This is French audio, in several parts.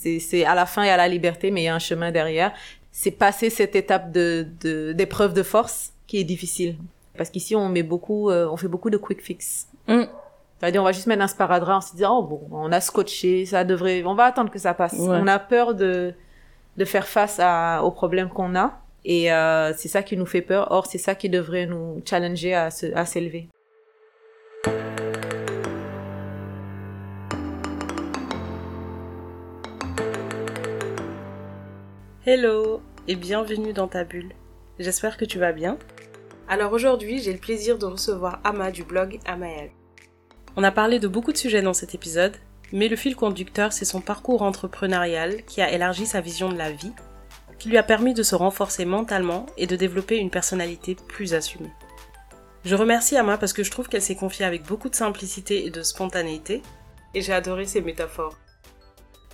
C'est, c'est à la fin, il y a la liberté, mais il y a un chemin derrière. C'est passer cette étape de, de, d'épreuve de force qui est difficile. Parce qu'ici, on met beaucoup, euh, on fait beaucoup de quick fix. Mm. C'est-à-dire, on va juste mettre un sparadrap en se disant, oh bon, on a scotché, ça devrait, on va attendre que ça passe. Ouais. On a peur de, de faire face à, aux problèmes qu'on a. Et euh, c'est ça qui nous fait peur. Or, c'est ça qui devrait nous challenger à, se, à s'élever. Hello et bienvenue dans ta bulle. J'espère que tu vas bien. Alors aujourd'hui, j'ai le plaisir de recevoir Ama du blog Amael. On a parlé de beaucoup de sujets dans cet épisode, mais le fil conducteur, c'est son parcours entrepreneurial qui a élargi sa vision de la vie, qui lui a permis de se renforcer mentalement et de développer une personnalité plus assumée. Je remercie Ama parce que je trouve qu'elle s'est confiée avec beaucoup de simplicité et de spontanéité, et j'ai adoré ses métaphores.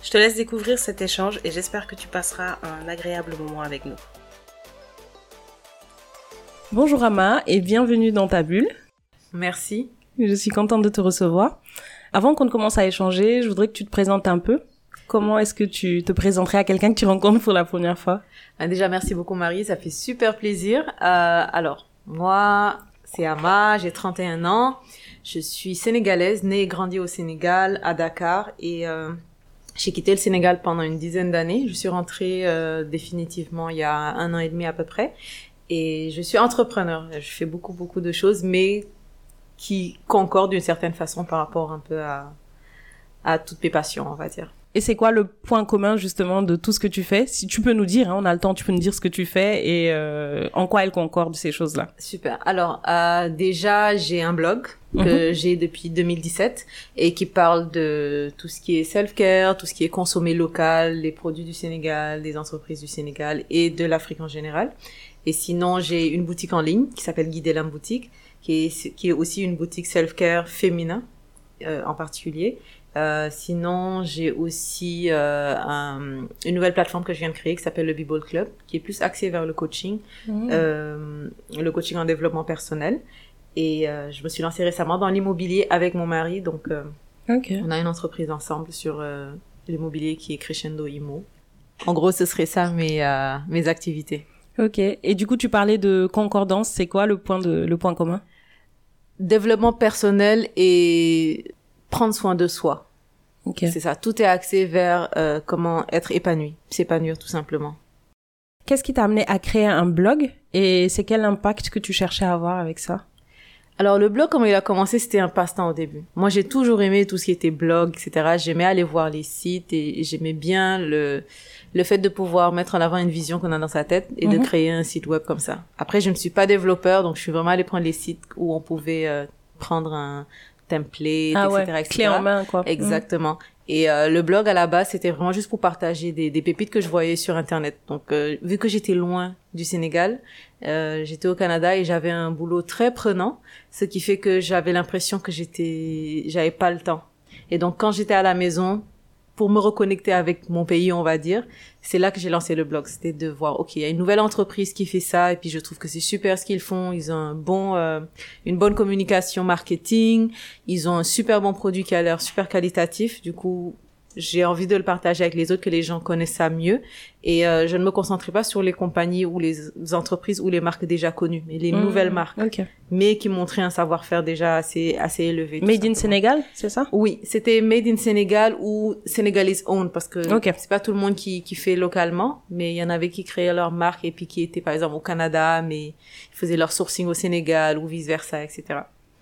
Je te laisse découvrir cet échange et j'espère que tu passeras un agréable moment avec nous. Bonjour Ama et bienvenue dans ta bulle. Merci. Je suis contente de te recevoir. Avant qu'on ne commence à échanger, je voudrais que tu te présentes un peu. Comment est-ce que tu te présenterais à quelqu'un que tu rencontres pour la première fois? Ah, déjà, merci beaucoup Marie, ça fait super plaisir. Euh, alors, moi, c'est Ama, j'ai 31 ans. Je suis sénégalaise, née et grandie au Sénégal, à Dakar. Et euh, j'ai quitté le Sénégal pendant une dizaine d'années. Je suis rentrée euh, définitivement il y a un an et demi à peu près. Et je suis entrepreneur. Je fais beaucoup, beaucoup de choses, mais qui concordent d'une certaine façon par rapport un peu à, à toutes mes passions, on va dire. Et c'est quoi le point commun justement de tout ce que tu fais? Si tu peux nous dire, hein, on a le temps, tu peux nous dire ce que tu fais et euh, en quoi elles concordent ces choses-là. Super. Alors euh, déjà, j'ai un blog que j'ai depuis 2017 et qui parle de tout ce qui est self-care, tout ce qui est consommé local, les produits du Sénégal, des entreprises du Sénégal et de l'Afrique en général. Et sinon, j'ai une boutique en ligne qui s'appelle Guidelam Boutique, qui est, qui est aussi une boutique self-care féminin euh, en particulier. Euh, sinon, j'ai aussi euh, un- une nouvelle plateforme que je viens de créer qui s'appelle le B-Ball Club, qui est plus axée vers le coaching, euh, le coaching en développement personnel. Et euh, je me suis lancée récemment dans l'immobilier avec mon mari, donc euh, Ok. on a une entreprise ensemble sur l'immobilier qui est Crescendo Immo. En gros, ce serait ça mes euh, mes activités. Ok. Et du coup, tu parlais de concordance. C'est quoi le point de le point commun? Développement personnel et prendre soin de soi. Ok. C'est ça. Tout est axé vers euh, comment être épanoui, s'épanouir tout simplement. Qu'est-ce qui t'a amené à créer un blog et c'est quel impact que tu cherchais à avoir avec ça? Alors le blog, comment il a commencé, c'était un passe-temps au début. Moi, j'ai toujours aimé tout ce qui était blog, etc. J'aimais aller voir les sites et, et j'aimais bien le le fait de pouvoir mettre en avant une vision qu'on a dans sa tête et de Mhm. créer un site web comme ça. Après, je ne suis pas développeur, donc je suis vraiment allée prendre les sites où on pouvait euh, prendre un template, Ah etc., ouais. etc. Clé en main quoi. Exactement. Et euh, le blog à la base, c'était vraiment juste pour partager des, des pépites que je voyais sur Internet. Donc, euh, vu que j'étais loin du Sénégal, euh, j'étais au Canada et j'avais un boulot très prenant, ce qui fait que j'avais l'impression que j'étais, j'avais pas le temps. Et donc, quand j'étais à la maison, pour me reconnecter avec mon pays, on va dire, c'est là que j'ai lancé le blog. C'était de voir, ok, il y a une nouvelle entreprise qui fait ça, et puis je trouve que c'est super ce qu'ils font. Ils ont un bon, euh, une bonne communication marketing. Ils ont un super bon produit qui a l'air super qualitatif. Du coup, j'ai envie de le partager avec les autres, que les gens connaissent ça mieux. Et euh, je ne me concentrais pas sur les compagnies ou les entreprises ou les marques déjà connues, mais les Mhm. nouvelles marques, Ok. mais qui montraient un savoir-faire déjà assez assez élevé. Made in. Sénégal, c'est ça? Oui, c'était made in Sénégal ou Senegalese owned parce que c'est pas tout le monde qui, qui fait localement, mais il y en avait qui créaient leur marque et puis qui étaient par exemple au Canada, mais ils faisaient leur sourcing au Sénégal ou vice versa, etc.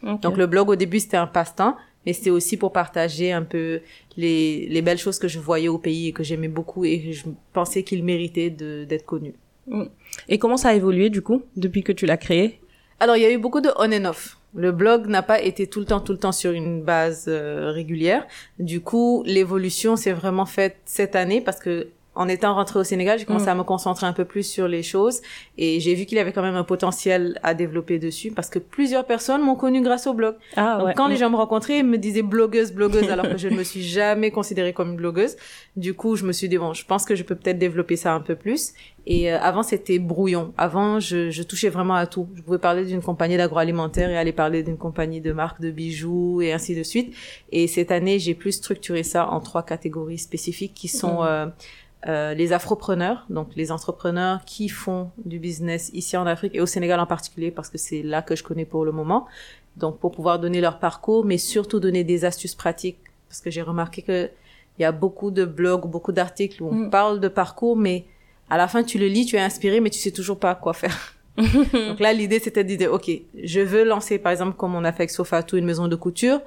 Ok. Donc le blog au début c'était un passe-temps, mais c'était aussi pour partager un peu les, les belles choses que je voyais au pays et que j'aimais beaucoup et que je pensais qu'il méritait d'être connu. Et comment ça a évolué du coup depuis que tu l'as créé? Alors, il y a eu beaucoup de on and off. Le blog n'a pas été tout le temps, tout le temps sur une base euh, régulière. Du coup, l'évolution s'est vraiment faite cette année parce que en étant rentrée au Sénégal, j'ai commencé mm. à me concentrer un peu plus sur les choses et j'ai vu qu'il y avait quand même un potentiel à développer dessus parce que plusieurs personnes m'ont connu grâce au blog. Ah, Donc quand les mm. gens me rencontraient, ils me disaient blogueuse, blogueuse alors que je ne me suis jamais considérée comme une blogueuse. Du coup, je me suis dit bon, je pense que je peux peut-être développer ça un peu plus. Et euh, avant, c'était brouillon. Avant, je, je, touchais vraiment à tout. Je pouvais parler d'une compagnie d'agroalimentaire et aller parler d'une compagnie de marque de bijoux et ainsi de suite. Et cette année, j'ai plus structuré ça en trois catégories spécifiques qui sont mm. euh, euh, les afropreneurs, donc les entrepreneurs qui font du business ici en Afrique et au Sénégal en particulier parce que c'est là que je connais pour le moment. Donc pour pouvoir donner leur parcours, mais surtout donner des astuces pratiques parce que j'ai remarqué que il y a beaucoup de blogs, beaucoup d'articles où on mm. parle de parcours, mais à la fin tu le lis, tu es inspiré, mais tu sais toujours pas quoi faire. donc là l'idée c'était de dire ok, je veux lancer par exemple comme on a fait avec Sofatou une maison de couture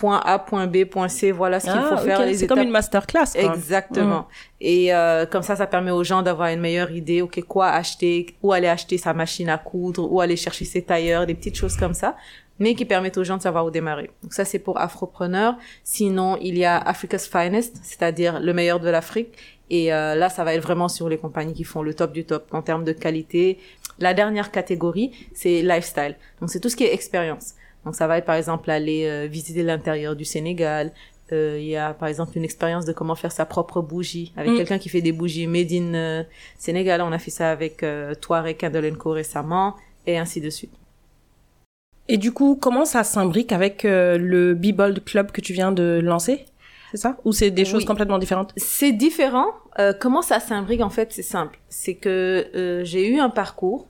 point A, point B, point C, voilà ce qu'il faut ah, faire. C'est comme une masterclass. Quoi. Exactement. Mm. Et euh, comme ça, ça permet aux gens d'avoir une meilleure idée, ok, quoi acheter, où aller acheter sa machine à coudre, où aller chercher ses tailleurs, des petites choses comme ça, mais qui permettent aux gens de savoir où démarrer. Donc ça, c'est pour Afropreneur. Sinon, il y a Africa's Finest, c'est-à-dire le meilleur de l'Afrique. Et euh, là, ça va être vraiment sur les compagnies qui font le top du top en termes de qualité. La dernière catégorie, c'est lifestyle. Donc c'est tout ce qui est expérience. Donc ça va être par exemple aller euh, visiter l'intérieur du Sénégal. Euh, il y a par exemple une expérience de comment faire sa propre bougie avec mm. quelqu'un qui fait des bougies made in euh, Sénégal. On a fait ça avec euh, Touareg Candle Co récemment et ainsi de suite. Et du coup, comment ça s'imbrique avec le B-Bold Club que tu viens de lancer? C'est ça? Ou c'est des choses complètement différentes? C'est différent. comment ça s'imbrique En fait, c'est simple. C'est que j'ai eu un parcours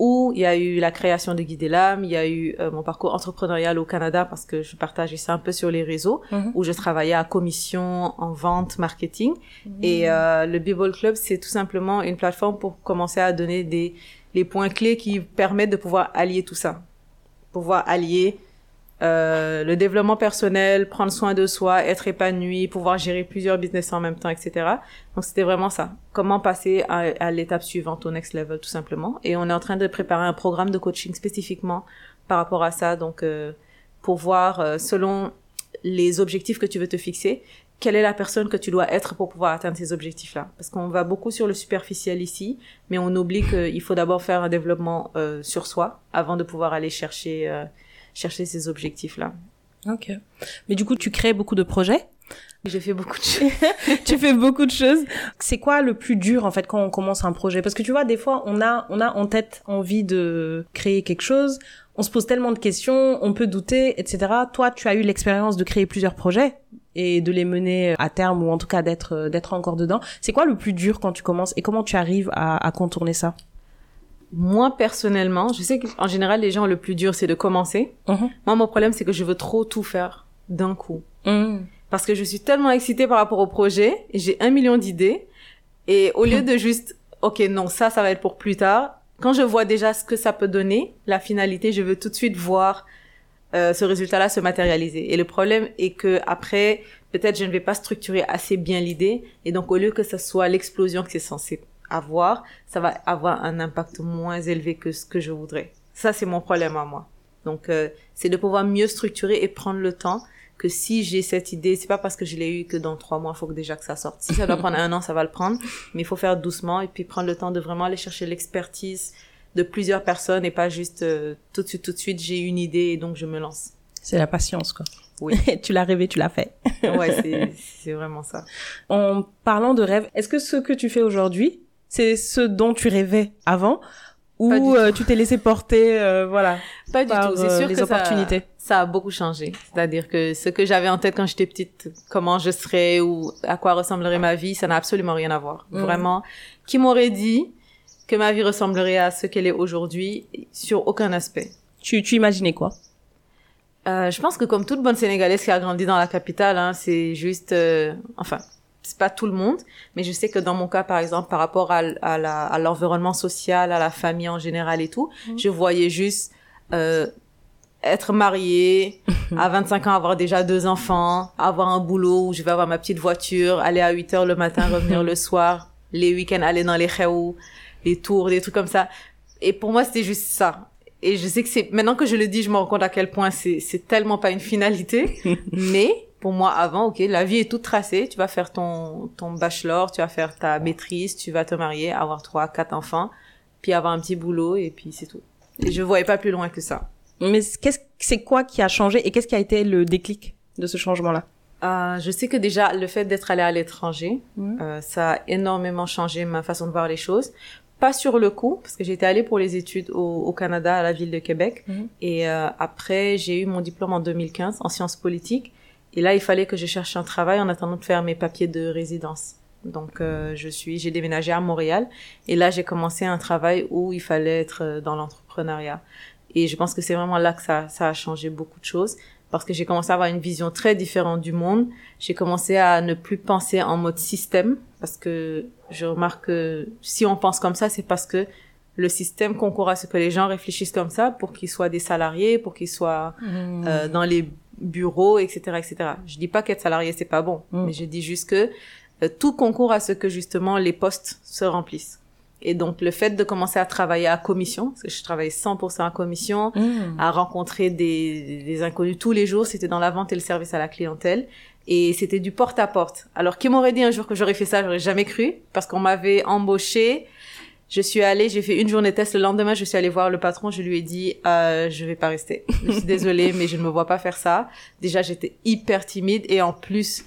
où il y a eu la création de Guider l'âme, il y a eu euh, mon parcours entrepreneurial au Canada parce que je partageais ça un peu sur les réseaux, mhm. où je travaillais à commission en vente, marketing. Mhm. Et euh, le b Club, c'est tout simplement une plateforme pour commencer à donner des les points clés qui permettent de pouvoir allier tout ça, pouvoir allier euh, le développement personnel, prendre soin de soi, être épanoui, pouvoir gérer plusieurs business en même temps, etc. Donc c'était vraiment ça. Comment passer à, l'étape suivante, au next level, tout simplement. Et on est en train de préparer un programme de coaching spécifiquement par rapport à ça. Donc euh, pour voir euh, selon les objectifs que tu veux te fixer, quelle est la personne que tu dois être pour pouvoir atteindre ces objectifs-là. Parce qu'on va beaucoup sur le superficiel ici, mais on oublie qu'il faut d'abord faire un développement euh, sur soi avant de pouvoir aller chercher chercher ces objectifs-là. Ok. Mais du coup, tu crées beaucoup de projets j'ai fait beaucoup de choses. tu fais beaucoup de choses. C'est quoi le plus dur en fait quand on commence un projet? Parce que tu vois, des fois, on a on a en tête envie de créer quelque chose. On se pose tellement de questions, on peut douter, etc. Toi, tu as eu l'expérience de créer plusieurs projets et de les mener à terme ou en tout cas d'être d'être encore dedans. C'est quoi le plus dur quand tu commences et comment tu arrives à, à contourner ça? Moi personnellement, je sais qu'en général les gens le plus dur c'est de commencer. Mhm. Moi mon problème c'est que je veux trop tout faire d'un coup. Mhm. Parce que je suis tellement excitée par rapport au projet, j'ai un million d'idées et au lieu de juste OK non, ça ça va être pour plus tard, quand je vois déjà ce que ça peut donner, la finalité, je veux tout de suite voir euh, ce résultat-là se matérialiser. Et le problème est que après, peut-être je ne vais pas structurer assez bien l'idée, et donc au lieu que ce soit l'explosion que c'est censé avoir, ça va avoir un impact moins élevé que ce que je voudrais. Ça, c'est mon problème à moi. Donc, euh, c'est de pouvoir mieux structurer et prendre le temps que si j'ai cette idée, c'est pas parce que je l'ai eu que dans trois mois, il faut que déjà que ça sorte. Si ça doit prendre un an, ça va le prendre, mais il faut faire doucement et puis prendre le temps de vraiment aller chercher l'expertise de plusieurs personnes et pas juste euh, tout de suite, tout de suite, j'ai une idée et donc je me lance. C'est la patience, quoi. Oui. tu l'as rêvé, tu l'as fait. ouais, c'est vraiment ça. En parlant de rêve, est-ce que ce que tu fais aujourd'hui, c'est ce dont tu rêvais avant ou euh, tu t'es laissé porter euh, voilà pas du tout. C'est euh, sûr les que opportunités. ça, ça, a beaucoup changé. C'est-à-dire que ce que j'avais en tête quand j'étais petite comment je serais ou à quoi ressemblerait ma vie ça n'a absolument rien à voir. Mm. vraiment qui m'aurait dit que ma vie ressemblerait à ce qu'elle est aujourd'hui sur aucun aspect. Tu tu imaginais quoi? Euh, je pense que comme toute bonne sénégalaise qui a grandi dans la capitale hein, c'est juste enfin c'est pas tout le monde, mais je sais que dans mon cas, par exemple, par rapport à, à l'environnement social, à la famille en général et tout, mhm. je voyais juste euh, être mariée, à 25 ans avoir déjà deux enfants, avoir un boulot où je vais avoir ma petite voiture, aller à 8 heures le matin, revenir le soir, les week-ends aller dans les chéous, les tours, des trucs comme ça. Et pour moi, c'était juste ça. Et je sais que c'est maintenant que je le dis, je me rends compte à quel point c'est c'est tellement pas une finalité, mais pour moi avant, ok, la vie est toute tracée. Tu vas faire ton, ton bachelor, tu vas faire ta maîtrise, tu vas te marier, avoir trois, quatre enfants, puis avoir un petit boulot et puis c'est tout. Et je voyais pas plus loin que ça. Mais qu'est-ce, c'est quoi qui a changé et qu'est-ce qui a été le déclic de ce changement-là? Euh, je sais que déjà le fait d'être allé à l'étranger, euh, ça a énormément changé ma façon de voir les choses. Pas sur le coup, parce que j'étais allée pour les études au, au, Canada, à la ville de Québec. Mhm. Et euh, après, j'ai eu mon diplôme en 2015 en sciences politiques. Et là, il fallait que je cherche un travail en attendant de faire mes papiers de résidence. Donc, euh, je suis, j'ai déménagé à Montréal. Et là, j'ai commencé un travail où il fallait être euh, dans l'entrepreneuriat. Et je pense que c'est vraiment là que ça, ça a changé beaucoup de choses parce que j'ai commencé à avoir une vision très différente du monde. J'ai commencé à ne plus penser en mode système parce que je remarque que si on pense comme ça, c'est parce que le système concourt à ce que les gens réfléchissent comme ça pour qu'ils soient des salariés, pour qu'ils soient mmh. euh, dans les bureaux, etc., etc. Je dis pas qu'être salarié c'est pas bon, mmh. mais je dis juste que euh, tout concourt à ce que justement les postes se remplissent. Et donc, le fait de commencer à travailler à commission, parce que je travaillais 100% à commission, mmh. à rencontrer des, des, inconnus tous les jours, c'était dans la vente et le service à la clientèle. Et c'était du porte-à-porte. Alors, qui m'aurait dit un jour que j'aurais fait ça, j'aurais jamais cru, parce qu'on m'avait embauché. Je suis allée, j'ai fait une journée test. Le lendemain, je suis allée voir le patron. Je lui ai dit, euh, je vais pas rester. Je suis désolée, mais je ne me vois pas faire ça. Déjà, j'étais hyper timide et en plus,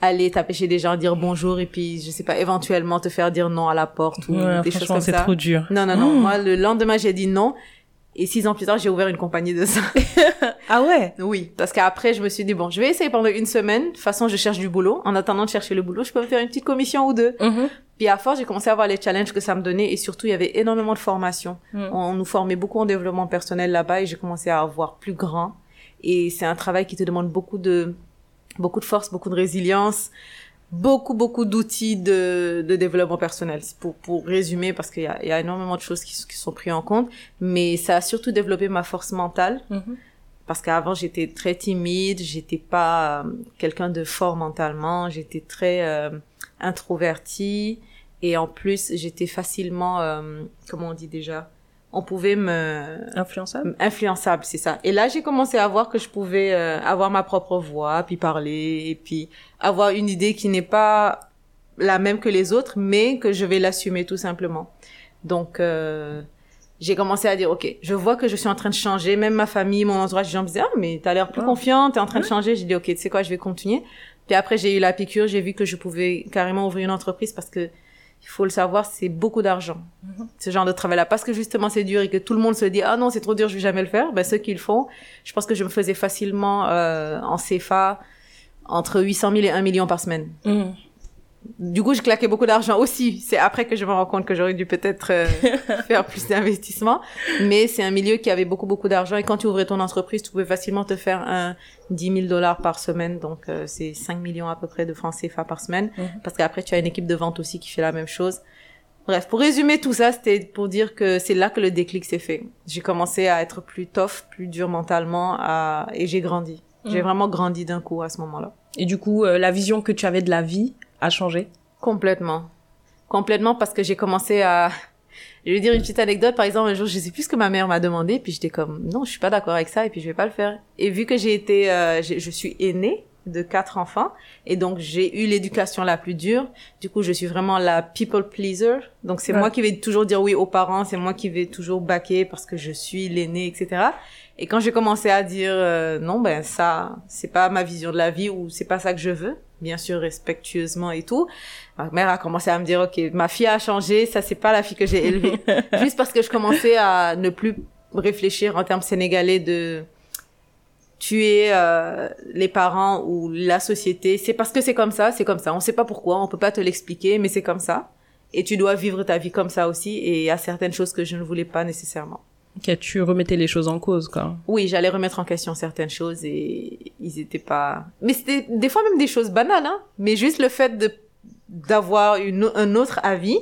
aller taper chez des gens, dire bonjour et puis je sais pas éventuellement te faire dire non à la porte ou des choses comme ça. c'est trop dur. Non non non, mmh. moi le lendemain j'ai dit non et six ans plus tard j'ai ouvert une compagnie de ça. ah ouais? Oui, parce qu'après je me suis dit bon, je vais essayer pendant une semaine. De toute façon, je cherche du boulot. En attendant de chercher le boulot, je peux me faire une petite commission ou deux. Mmh. Puis à force, j'ai commencé à voir les challenges que ça me donnait et surtout il y avait énormément de formation. Mmh. On nous formait beaucoup en développement personnel là-bas et j'ai commencé à avoir plus grand. Et c'est un travail qui te demande beaucoup de beaucoup de force, beaucoup de résilience, beaucoup, beaucoup d'outils de, de développement personnel. Pour, pour résumer, parce qu'il y a, y a énormément de choses qui, qui, sont prises en compte, mais ça a surtout développé ma force mentale. Mm-hmm. Parce qu'avant, j'étais très timide, j'étais pas euh, quelqu'un de fort mentalement, j'étais très euh, introvertie, et en plus, j'étais facilement, euh, comment on dit déjà, on pouvait me influençable? Influençable c'est ça. Et là j'ai commencé à voir que je pouvais euh, avoir ma propre voix puis parler et puis avoir une idée qui n'est pas la même que les autres mais que je vais l'assumer tout simplement. Donc euh, j'ai commencé à dire ok je vois que je suis en train de changer même ma famille mon entourage les gens me disaient ah mais t'as l'air plus confiant confiante t'es en train de changer j'ai dit ok tu sais quoi je vais continuer puis après j'ai eu la piqûre j'ai vu que je pouvais carrément ouvrir une entreprise parce que il faut le savoir, c'est beaucoup d'argent. Mhm. Ce genre de travail-là. Parce que justement, c'est dur et que tout le monde se dit, ah non, c'est trop dur, je vais jamais le faire. Ben, ceux qui le font, je pense que je me faisais facilement, euh, en CFA, entre 800 000 et 1 million par semaine. Mhm du coup, je claquais beaucoup d'argent aussi. C'est après que je me rends compte que j'aurais dû peut-être euh, faire plus d'investissement. Mais c'est un milieu qui avait beaucoup, beaucoup d'argent. Et quand tu ouvrais ton entreprise, tu pouvais facilement te faire un 10 000 dollars par semaine. Donc, euh, c'est 5 millions à peu près de francs CFA par semaine. Mhm. Parce qu'après, tu as une équipe de vente aussi qui fait la même chose. Bref, pour résumer tout ça, c'était pour dire que c'est là que le déclic s'est fait. J'ai commencé à être plus tough, plus dur mentalement, à... et j'ai grandi. J'ai mhm. vraiment grandi d'un coup à ce moment-là. Et du coup, euh, la vision que tu avais de la vie a changé Complètement. Complètement parce que j'ai commencé à... Je vais dire une petite anecdote. Par exemple, un jour, je sais plus ce que ma mère m'a demandé, puis j'étais comme, non, je suis pas d'accord avec ça, et puis je vais pas le faire. Et vu que j'ai été, euh, je suis aînée de quatre enfants, et donc j'ai eu l'éducation la plus dure. Du coup, je suis vraiment la people pleaser. Donc c'est moi qui vais toujours dire oui aux parents, c'est moi qui vais toujours baquer parce que je suis l'aînée, etc. Et quand j'ai commencé à dire euh, non, ben ça, c'est pas ma vision de la vie ou c'est pas ça que je veux, bien sûr respectueusement et tout. Ma mère a commencé à me dire, ok, ma fille a changé, ça c'est pas la fille que j'ai élevée. Juste parce que je commençais à ne plus réfléchir en termes sénégalais de tuer euh, les parents ou la société. C'est parce que c'est comme ça, c'est comme ça. On sait pas pourquoi, on peut pas te l'expliquer, mais c'est comme ça. Et tu dois vivre ta vie comme ça aussi. Et il y a certaines choses que je ne voulais pas nécessairement. Ok, tu remettais les choses en cause, quoi. Oui, j'allais remettre en question certaines choses et ils étaient pas. Mais c'était des fois même des choses banales, hein. Mais juste le fait de d'avoir une un autre avis,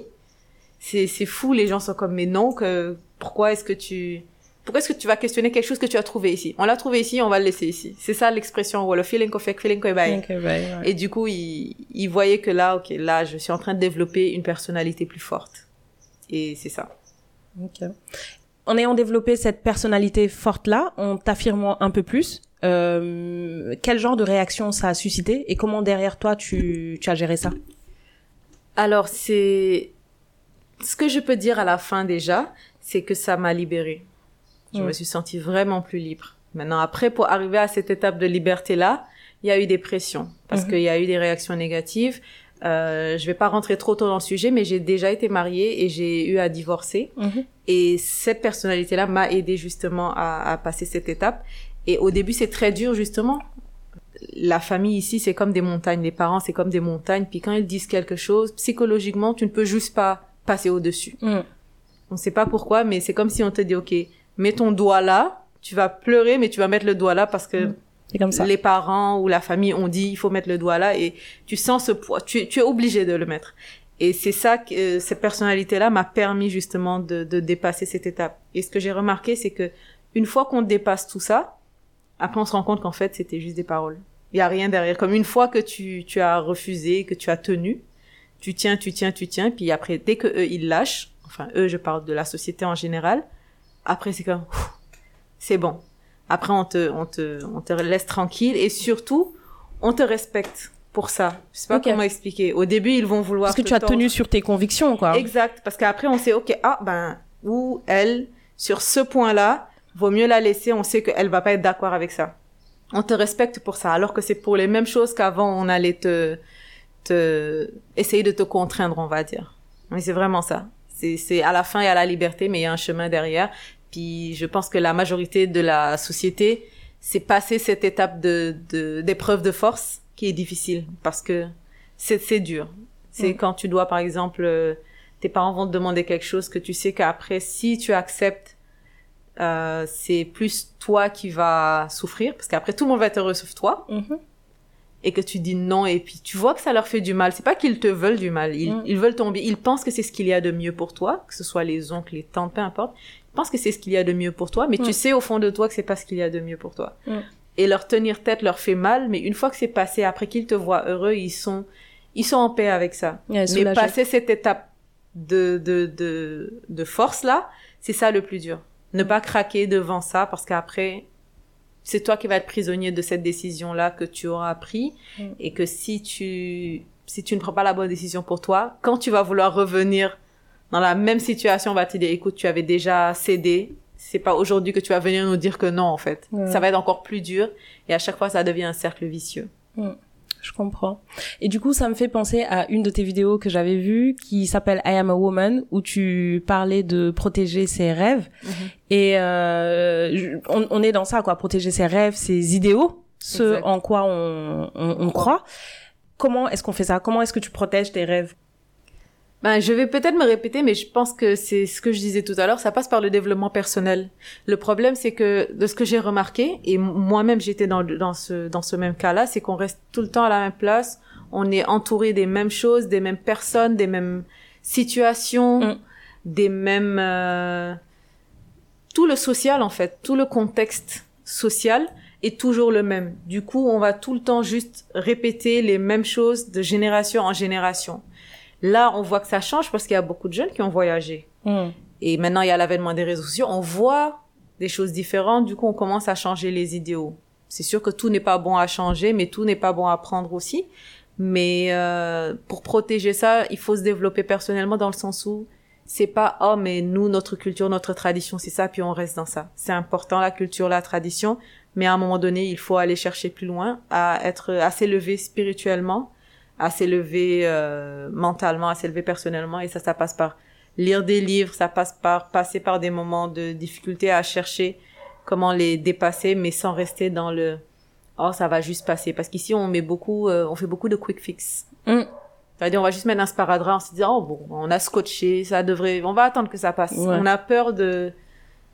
c'est c'est fou. Les gens sont comme mais non que pourquoi est-ce que tu pourquoi est-ce que tu vas questionner quelque chose que tu as trouvé ici? On l'a trouvé ici, on va le laisser ici. C'est ça l'expression ou le feeling qu'on fait, feeling Et du coup, il, il voyait que là, ok, là, je suis en train de développer une personnalité plus forte. Et c'est ça. Ok en ayant développé cette personnalité forte là, en t'affirmant un peu plus, euh, quel genre de réaction ça a suscité et comment derrière toi tu, tu as géré ça? Alors, c'est ce que je peux dire à la fin déjà, c'est que ça m'a libérée. Je Mm. me suis sentie vraiment plus libre. Maintenant, après, pour arriver à cette étape de liberté-là, il y a eu des pressions parce Mhm. qu'il y a eu des réactions négatives. Euh, je vais pas rentrer trop tôt dans le sujet, mais j'ai déjà été mariée et j'ai eu à divorcer. Et cette personnalité-là m'a aidé justement à, à passer cette étape. Et au début, c'est très dur justement. La famille ici, c'est comme des montagnes. Les parents, c'est comme des montagnes. Puis quand ils disent quelque chose, psychologiquement, tu ne peux juste pas passer au-dessus. Mm. On sait pas pourquoi, mais c'est comme si on te dit, OK, mets ton doigt là, tu vas pleurer, mais tu vas mettre le doigt là parce que Mm. C'est comme ça. les parents ou la famille ont dit, il faut mettre le doigt là et tu sens ce poids. Tu, tu es obligé de le mettre. Et c'est ça que euh, cette personnalité-là m'a permis justement de, de dépasser cette étape. Et ce que j'ai remarqué, c'est que une fois qu'on dépasse tout ça, après on se rend compte qu'en fait c'était juste des paroles. Il y a rien derrière. Comme une fois que tu, tu as refusé, que tu as tenu, tu tiens, tu tiens, tu tiens, puis après dès que eux ils lâchent, enfin eux je parle de la société en général, après c'est comme c'est bon. Après on te on te on te laisse tranquille et surtout on te respecte pour ça. Je sais pas comment expliquer. Au début ils vont vouloir Parce que tu as tenu sur tes convictions, quoi. Exact, parce qu'après on sait ok ah ben ou elle sur ce point-là vaut mieux la laisser. On sait qu'elle va pas être d'accord avec ça. On te respecte pour ça, alors que c'est pour les mêmes choses qu'avant on allait te te essayer de te contraindre, on va dire. Mais c'est vraiment ça. C'est c'est à la fin il y a la liberté, mais il y a un chemin derrière. Puis je pense que la majorité de la société c'est passer cette étape de d'épreuve de, force qui est difficile parce que c'est c'est dur. C'est quand tu dois par exemple euh, tes parents vont te demander quelque chose que tu sais qu'après si tu acceptes euh, c'est plus toi qui vas souffrir parce qu'après tout le monde va être heureux sauf toi Mhm. et que tu dis non et puis tu vois que ça leur fait du mal. C'est pas qu'ils te veulent du mal, ils, Mm. ils veulent ton bien. Ils pensent que c'est ce qu'il y a de mieux pour toi, que ce soit les oncles, les tantes, peu importe. Ils pensent que c'est ce qu'il y a de mieux pour toi, mais Mm. tu sais au fond de toi que c'est pas ce qu'il y a de mieux pour toi. Mm. Et leur tenir tête leur fait mal, mais une fois que c'est passé, après qu'ils te voient heureux, ils sont ils sont en paix avec ça. Ouais, mais passer cette étape de de de de force là, c'est ça le plus dur. Ne pas craquer devant ça parce qu'après c'est toi qui vas être prisonnier de cette décision là que tu auras pris Mm. et que si tu si tu ne prends pas la bonne décision pour toi, quand tu vas vouloir revenir dans la même situation, on va te dire écoute, tu avais déjà cédé, c'est pas aujourd'hui que tu vas venir nous dire que non en fait. Ça va être encore plus dur et à chaque fois ça devient un cercle vicieux. Je comprends. Et du coup, ça me fait penser à une de tes vidéos que j'avais vue qui s'appelle I am a woman où tu parlais de protéger ses rêves. Et euh, on, on est dans ça, quoi. Protéger ses rêves, ses idéaux, ce Exact. en quoi on, on, on croit. Comment est-ce qu'on fait ça? Comment est-ce que tu protèges tes rêves? Ben, je vais peut-être me répéter, mais je pense que c'est ce que je disais tout à l'heure, ça passe par le développement personnel. Le problème, c'est que de ce que j'ai remarqué, et moi-même j'étais dans ce, dans ce même cas-là, c'est qu'on reste tout le temps à la même place, on est entouré des mêmes choses, des mêmes personnes, des mêmes situations, Mm. des mêmes... euh, tout le social, en fait, tout le contexte social est toujours le même. Du coup, on va tout le temps juste répéter les mêmes choses de génération en génération. Là, on voit que ça change parce qu'il y a beaucoup de jeunes qui ont voyagé. Et maintenant, il y a l'avènement des réseaux sociaux. On voit des choses différentes. Du coup, on commence à changer les idéaux. C'est sûr que tout n'est pas bon à changer, mais tout n'est pas bon à prendre aussi. Mais euh, pour protéger ça, il faut se développer personnellement dans le sens où c'est pas oh mais nous notre culture, notre tradition, c'est ça puis on reste dans ça. C'est important la culture, la tradition, mais à un moment donné, il faut aller chercher plus loin, à être à s'élever spirituellement, à s'élever euh, mentalement, à s'élever personnellement et ça ça passe par lire des livres, ça passe par passer par des moments de difficulté à chercher comment les dépasser mais sans rester dans le oh ça va juste passer parce qu'ici on met beaucoup euh, on fait beaucoup de quick fix. Mm. C'est-à-dire on va juste mettre un sparadrap en se disant oh bon on a scotché ça devrait on va attendre que ça passe. Ouais. On a peur de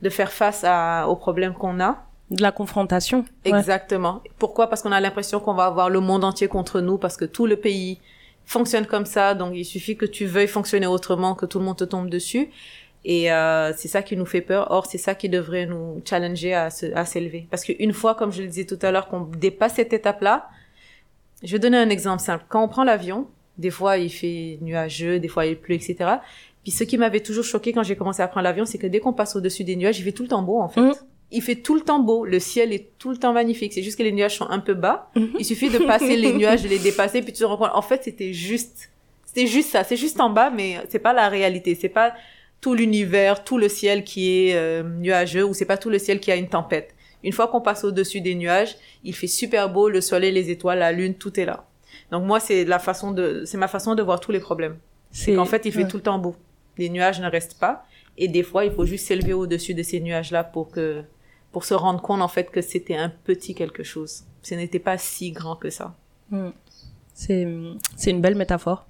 de faire face à aux problèmes qu'on a. De la confrontation. Ouais. Exactement. Pourquoi? Parce qu'on a l'impression qu'on va avoir le monde entier contre nous parce que tout le pays fonctionne comme ça. Donc il suffit que tu veuilles fonctionner autrement, que tout le monde te tombe dessus. Et euh, c'est ça qui nous fait peur. Or c'est ça qui devrait nous challenger à se, à s'élever. Parce qu'une fois, comme je le disais tout à l'heure, qu'on dépasse cette étape-là, je vais donner un exemple simple. Quand on prend l'avion, des fois il fait nuageux, des fois il pleut, etc. Puis ce qui m'avait toujours choqué quand j'ai commencé à prendre l'avion, c'est que dès qu'on passe au-dessus des nuages, il fait tout le temps beau en fait. Mm. Il fait tout le temps beau, le ciel est tout le temps magnifique. C'est juste que les nuages sont un peu bas. Il suffit de passer les nuages, de les dépasser, puis tu te rends compte. En fait, c'était juste, c'était juste ça. C'est juste en bas, mais c'est pas la réalité. C'est pas tout l'univers, tout le ciel qui est euh, nuageux, ou c'est pas tout le ciel qui a une tempête. Une fois qu'on passe au-dessus des nuages, il fait super beau, le soleil, les étoiles, la lune, tout est là. Donc moi, c'est la façon de, c'est ma façon de voir tous les problèmes. C'est qu'en fait, il fait tout le temps beau. Les nuages ne restent pas, et des fois, il faut juste s'élever au-dessus de ces nuages-là pour que pour se rendre compte en fait que c'était un petit quelque chose. Ce n'était pas si grand que ça. C'est c'est une belle métaphore.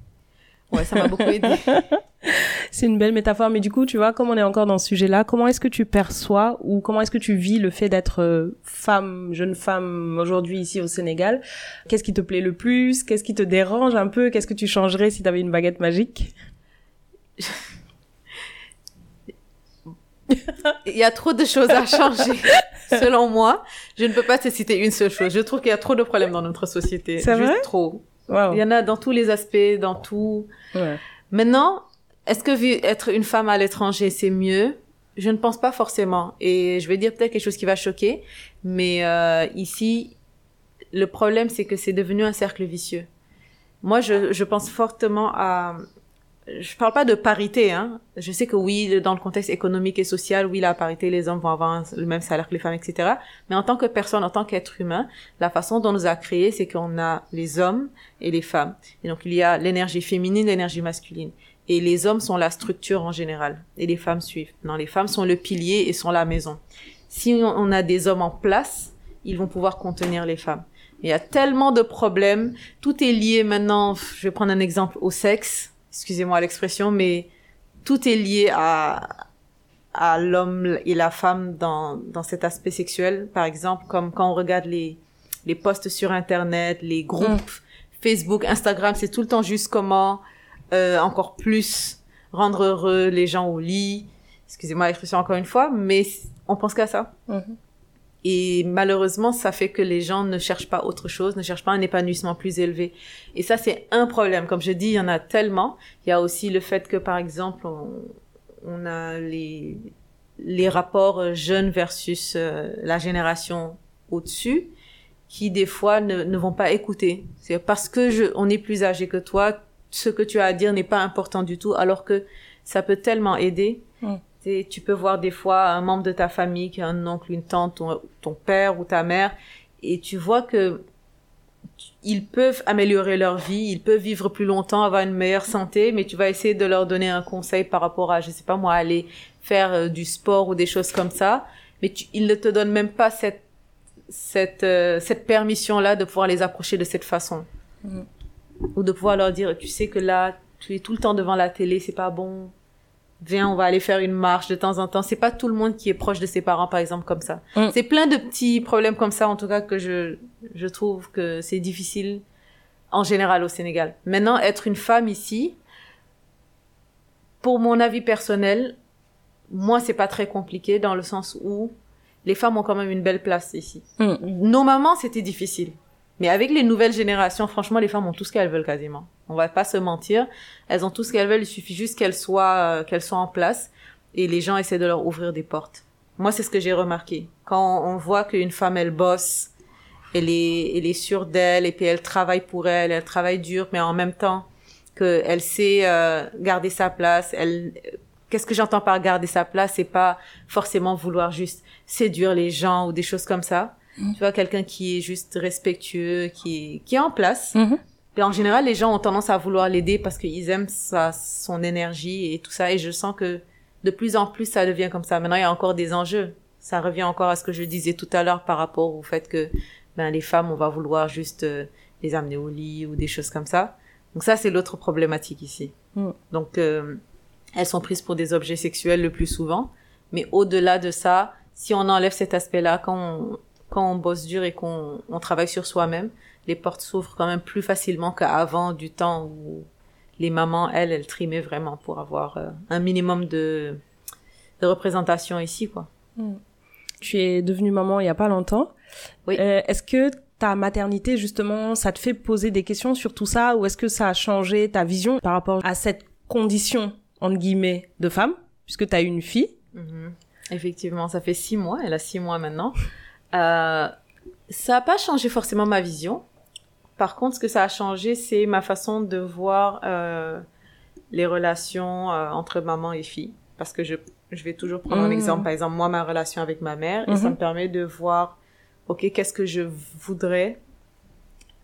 Ouais, ça m'a beaucoup aidé. c'est une belle métaphore, mais du coup, tu vois, comme on est encore dans ce sujet-là, comment est-ce que tu perçois ou comment est-ce que tu vis le fait d'être euh, femme, jeune femme aujourd'hui ici au Sénégal? Qu'est-ce qui te plaît le plus? Qu'est-ce qui te dérange un peu? Qu'est-ce que tu changerais si tu avais une baguette magique? Il y a trop de choses à changer, selon moi. Je ne peux pas te citer une seule chose. Je trouve qu'il y a trop de problèmes dans notre société. C'est vrai? trop. Il y en a dans tous les aspects, dans tout. Ouais. Maintenant, est-ce que être une femme à l'étranger, c'est mieux? Je ne pense pas forcément. Et je vais dire peut-être quelque chose qui va choquer, mais euh, ici, le problème, c'est que c'est devenu un cercle vicieux. Moi, je, je pense fortement à je parle pas de parité, hein. Je sais que oui, dans le contexte économique et social, oui, la parité, les hommes vont avoir le même salaire que les femmes, etc. Mais en tant que personne, en tant qu'être humain, la façon dont on nous a créés, c'est qu'on a les hommes et les femmes. Et donc, il y a l'énergie féminine, l'énergie masculine. Et les hommes sont la structure en général. Et les femmes suivent. Non, les femmes sont le pilier et sont la maison. Si on a des hommes en place, ils vont pouvoir contenir les femmes. Il y a tellement de problèmes. Tout est lié maintenant. Je vais prendre un exemple au sexe excusez-moi l'expression, mais tout est lié à, à l'homme et la femme dans, dans cet aspect sexuel. Par exemple, comme quand on regarde les, les posts sur Internet, les groupes. Facebook, Instagram, c'est tout le temps juste comment euh, encore plus rendre heureux les gens au lit. Excusez-moi l'expression encore une fois, mais on pense qu'à ça. Mm-hmm. Et malheureusement, ça fait que les gens ne cherchent pas autre chose, ne cherchent pas un épanouissement plus élevé. Et ça, c'est un problème. Comme je dis, il y en a tellement. Il y a aussi le fait que, par exemple, on, a les, les rapports jeunes versus euh, la génération au-dessus, qui des fois ne, ne vont pas écouter. C'est parce que je, on est plus âgé que toi, ce que tu as à dire n'est pas important du tout, alors que ça peut tellement aider. Mm tu peux voir des fois un membre de ta famille qui a un oncle, une tante, ton, père ou ta mère, et tu vois que ils peuvent améliorer leur vie, ils peuvent vivre plus longtemps, avoir une meilleure santé, mais tu vas essayer de leur donner un conseil par rapport à, je sais pas moi, aller faire euh, du sport ou des choses comme ça, mais tu, ils ne te donnent même pas cette cette euh, cette permission là de pouvoir les approcher de cette façon, mm. ou de pouvoir leur dire, tu sais que là, tu es tout le temps devant la télé, c'est pas bon, viens, on va aller faire une marche de temps en temps. C'est pas tout le monde qui est proche de ses parents, par exemple, comme ça. Mm. C'est plein de petits problèmes comme ça, en tout cas, que je, je trouve que c'est difficile en général au Sénégal. Maintenant, être une femme ici, pour mon avis personnel, moi, c'est pas très compliqué dans le sens où les femmes ont quand même une belle place ici. Mm. Nos mamans, c'était difficile. Mais avec les nouvelles générations, franchement, les femmes ont tout ce qu'elles veulent quasiment. On va pas se mentir. Elles ont tout ce qu'elles veulent. Il suffit juste qu'elles soient, euh, qu'elles soient en place. Et les gens essaient de leur ouvrir des portes. Moi, c'est ce que j'ai remarqué. Quand on voit qu'une femme, elle bosse, elle est, elle est sûre d'elle, et puis elle travaille pour elle, elle travaille dur, mais en même temps, qu'elle sait euh, garder sa place. Elle, qu'est-ce que j'entends par garder sa place? C'est pas forcément vouloir juste séduire les gens ou des choses comme ça. Tu vois, quelqu'un qui est juste respectueux, qui est, qui est en place. Mm-hmm. Et en général, les gens ont tendance à vouloir l'aider parce qu'ils aiment sa, son énergie et tout ça. Et je sens que de plus en plus, ça devient comme ça. Maintenant, il y a encore des enjeux. Ça revient encore à ce que je disais tout à l'heure par rapport au fait que ben, les femmes, on va vouloir juste euh, les amener au lit ou des choses comme ça. Donc ça, c'est l'autre problématique ici. Mm. Donc, euh, elles sont prises pour des objets sexuels le plus souvent. Mais au-delà de ça, si on enlève cet aspect-là, quand on, quand on bosse dur et qu'on on travaille sur soi-même, les portes s'ouvrent quand même plus facilement qu'avant du temps où les mamans, elles, elles trimaient vraiment pour avoir euh, un minimum de, de représentation ici, quoi. Hmm. Tu es devenue maman il y a pas longtemps. Oui. Euh, est-ce que ta maternité, justement, ça te fait poser des questions sur tout ça ou est-ce que ça a changé ta vision par rapport à cette condition, entre guillemets, de femme, puisque tu as une fille? Mm-hmm. Effectivement, ça fait six mois. Elle a six mois maintenant. Euh, ça n'a pas changé forcément ma vision. Par contre, ce que ça a changé, c'est ma façon de voir euh, les relations euh, entre maman et fille. Parce que je, je vais toujours prendre un Mhm. exemple. Par exemple, moi, ma relation avec ma mère. Et ça Mhm. me permet de voir, OK, qu'est-ce que je voudrais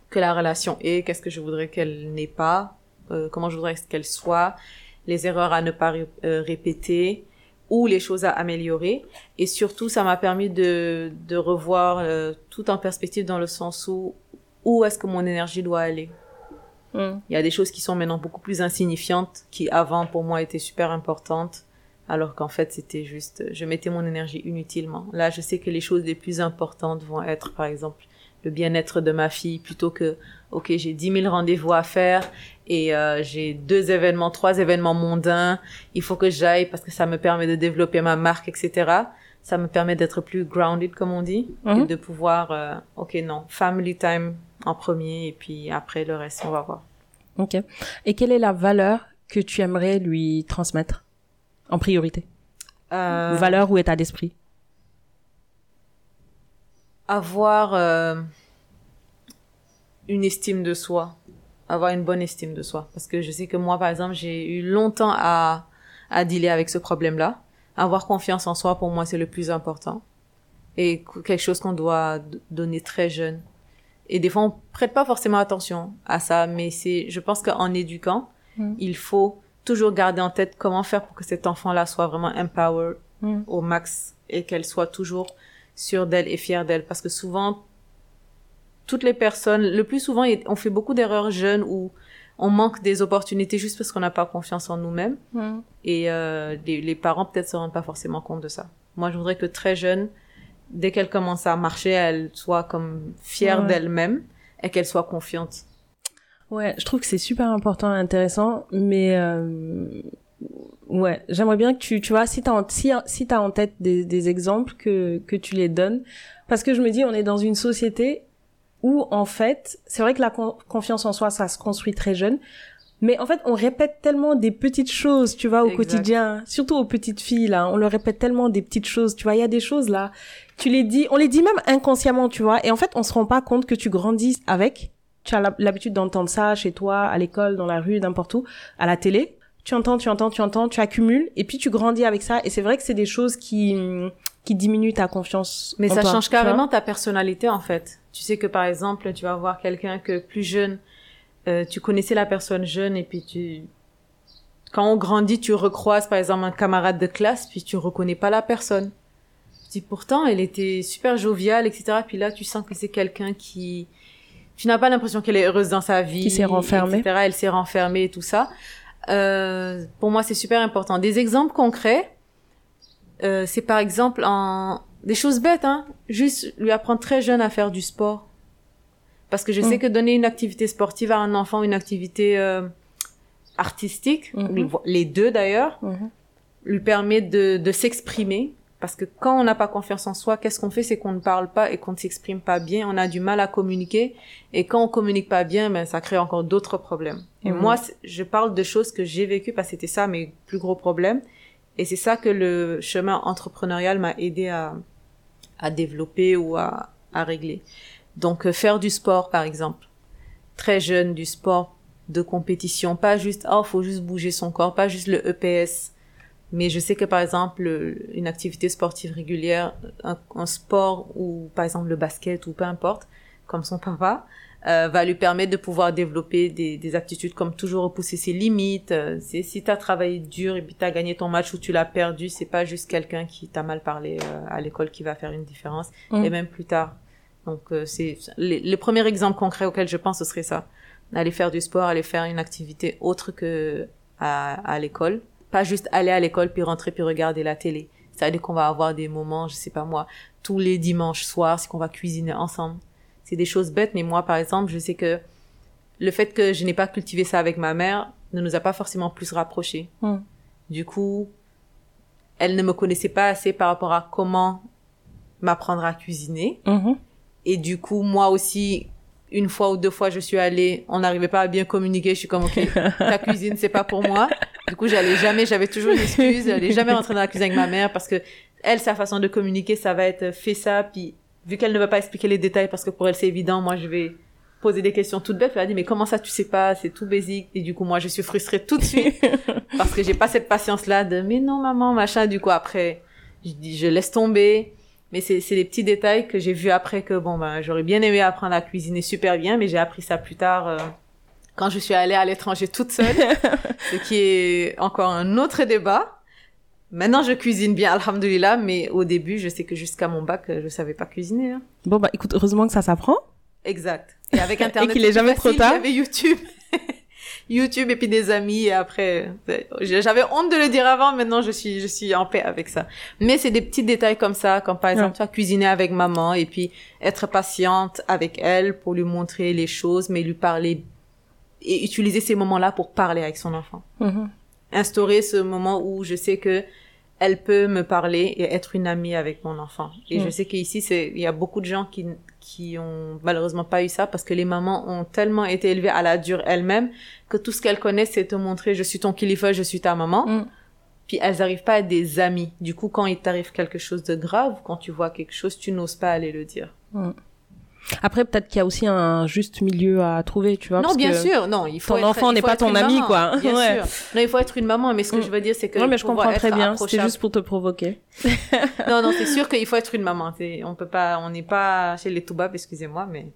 que la relation ait, qu'est-ce que je voudrais qu'elle n'ait pas, euh, comment je voudrais qu'elle soit, les erreurs à ne pas ré- euh, répéter ou les choses à améliorer. Et surtout, ça m'a permis de, de revoir euh, tout en perspective dans le sens où où est-ce que mon énergie doit aller. Mm. Il y a des choses qui sont maintenant beaucoup plus insignifiantes, qui avant pour moi étaient super importantes, alors qu'en fait c'était juste, je mettais mon énergie inutilement. Là, je sais que les choses les plus importantes vont être, par exemple, le bien-être de ma fille, plutôt que, ok, j'ai 10 000 rendez-vous à faire et euh, j'ai deux événements, trois événements mondains, il faut que j'aille parce que ça me permet de développer ma marque, etc. Ça me permet d'être plus grounded, comme on dit, Mhm. et de pouvoir, euh, ok, non, family time en premier et puis après le reste, on va voir. Ok. Et quelle est la valeur que tu aimerais lui transmettre en priorité? Euh, Valeur ou état d'esprit? Avoir une estime de soi, avoir une bonne estime de soi. Parce que je sais que moi, par exemple, j'ai eu longtemps à, à dealer avec ce problème-là. Avoir confiance en soi, pour moi, c'est le plus important. Et qu- quelque chose qu'on doit donner très jeune. Et des fois, on prête pas forcément attention à ça, mais c'est, je pense qu'en éduquant, Mm. il faut toujours garder en tête comment faire pour que cet enfant-là soit vraiment empowered Mm. au max et qu'elle soit toujours sûre d'elle et fière d'elle. Parce que souvent, toutes les personnes, le plus souvent, on fait beaucoup d'erreurs jeunes où on manque des opportunités juste parce qu'on n'a pas confiance en nous-mêmes. Mm. Et euh, les, les parents peut-être se rendent pas forcément compte de ça. Moi, je voudrais que très jeune, dès qu'elle commence à marcher, elle soit comme fière Ouais. d'elle-même et qu'elle soit confiante. Ouais, je trouve que c'est super important et intéressant, mais euh, ouais, j'aimerais bien que tu, tu vois, si t'as en, si, si t'as en tête des, des exemples que que tu les donnes, parce que je me dis, on est dans une société où en fait, c'est vrai que la con- confiance en soi, ça se construit très jeune, mais en fait, on répète tellement des petites choses, tu vois, au Exact. quotidien, surtout aux petites filles là, on leur répète tellement des petites choses, tu vois, il y a des choses là, tu les dis, on les dit même inconsciemment, tu vois, et en fait, on se rend pas compte que tu grandis avec tu as l'hab- l'habitude d'entendre ça chez toi, à l'école, dans la rue, n'importe où, à la télé. Tu entends, tu entends, tu entends, tu accumules, et puis tu grandis avec ça. Et c'est vrai que c'est des choses qui qui diminuent ta confiance. Mais en ça toi, change carrément ta personnalité en fait. Tu sais que par exemple, tu vas voir quelqu'un que plus jeune, euh, tu connaissais la personne jeune et puis tu, quand on grandit, tu recroises par exemple un camarade de classe puis tu reconnais pas la personne. Tu dis pourtant elle était super joviale etc. Puis là tu sens que c'est quelqu'un qui, tu n'as pas l'impression qu'elle est heureuse dans sa vie. Qui s'est renfermée. etc. Elle s'est renfermée et tout ça. Euh, pour moi c'est super important. Des exemples concrets. Euh, c'est par exemple en des choses bêtes, hein. Juste lui apprendre très jeune à faire du sport. Parce que je sais Mm. que donner une activité sportive à un enfant, une activité euh, artistique, Mhm. les deux d'ailleurs, Mhm. lui permet de, de s'exprimer. Parce que quand on n'a pas confiance en soi, qu'est-ce qu'on fait? C'est qu'on ne parle pas et qu'on ne s'exprime pas bien. On a du mal à communiquer. Et quand on communique pas bien, ben, ça crée encore d'autres problèmes. Et Mhm. moi, je parle de choses que j'ai vécues parce que c'était ça mes plus gros problèmes. Et c'est ça que le chemin entrepreneurial m'a aidé à, à développer ou à, à régler. Donc, euh, faire du sport, par exemple. Très jeune, du sport de compétition. Pas juste, oh, faut juste bouger son corps. Pas juste le EPS. Mais je sais que, par exemple, le- une activité sportive régulière, un, un sport ou, par exemple, le basket ou peu importe, comme son papa, euh, va lui permettre de pouvoir développer des, des aptitudes comme toujours repousser ses limites. Euh, c'est si t'as travaillé dur et puis t'as gagné ton match ou tu l'as perdu, c'est pas juste quelqu'un qui t'a mal parlé euh, à l'école qui va faire une différence. Mm. Et même plus tard. Donc euh, c'est les, les premiers exemples concrets auxquels je pense ce serait ça. Aller faire du sport, aller faire une activité autre que à, à l'école. Pas juste aller à l'école puis rentrer puis regarder la télé. C'est-à-dire qu'on va avoir des moments, je sais pas moi, tous les dimanches soirs, c'est qu'on va cuisiner ensemble. C'est des choses bêtes, mais moi, par exemple, je sais que le fait que je n'ai pas cultivé ça avec ma mère ne nous a pas forcément plus rapprochés. Mm. Du coup, elle ne me connaissait pas assez par rapport à comment m'apprendre à cuisiner. Mhm. Et du coup, moi aussi, une fois ou deux fois, je suis allée, on n'arrivait pas à bien communiquer. Je suis comme, OK, ta cuisine, c'est pas pour moi. Du coup, j'allais jamais, j'avais toujours une excuse. J'allais jamais rentrer dans la cuisine avec ma mère parce que elle, sa façon de communiquer, ça va être fait ça, puis vu qu'elle ne va pas expliquer les détails parce que pour elle c'est évident, moi je vais poser des questions toutes bêtes. Elle a dit mais comment ça tu sais pas, c'est tout basique. Et du coup moi je suis frustrée tout de suite parce que j'ai pas cette patience là de mais non maman machin. Du coup après je dis je laisse tomber. Mais c'est c'est des petits détails que j'ai vu après que bon ben j'aurais bien aimé apprendre à cuisiner super bien, mais j'ai appris ça plus tard. euh, quand je suis allée à l'étranger toute seule, ce qui est encore un autre débat. Maintenant, je cuisine bien, alhamdoulilah, mais au début, je sais que jusqu'à mon bac, je savais pas cuisiner. hein. Bon, bah écoute, heureusement que ça s'apprend. Exact. Et avec Internet, qu'il est jamais trop tard. J'avais YouTube. YouTube et puis des amis et après, j'avais honte de le dire avant, maintenant je suis, je suis en paix avec ça. Mais c'est des petits détails comme ça, comme par exemple, Ouais. cuisiner avec maman et puis être patiente avec elle pour lui montrer les choses, mais lui parler et utiliser ces moments-là pour parler avec son enfant. Mhm. Instaurer ce moment où je sais que elle peut me parler et être une amie avec mon enfant. Et Mm. je sais qu'ici, c'est, il y a beaucoup de gens qui, qui ont malheureusement pas eu ça parce que les mamans ont tellement été élevées à la dure elles-mêmes que tout ce qu'elles connaissent, c'est te montrer je suis ton kilifa, je suis ta maman. Mm. Puis elles arrivent pas à être des amies. Du coup, quand il t'arrive quelque chose de grave, quand tu vois quelque chose, tu n'oses pas aller le dire. Après, peut-être qu'il y a aussi un juste milieu à trouver, tu vois. non, parce bien que- sûr, non, il faut ton être- enfant n'est pas ton ami, maman, quoi. Bien Ouais. sûr. Non, il faut être une maman, mais ce que Mm. je veux dire, c'est que Ouais, mais je comprends très bien. C'est juste pour te provoquer. non, non, c'est sûr qu'il faut être une maman. On peut pas, on n'est pas chez les Toubab, excusez-moi, mais,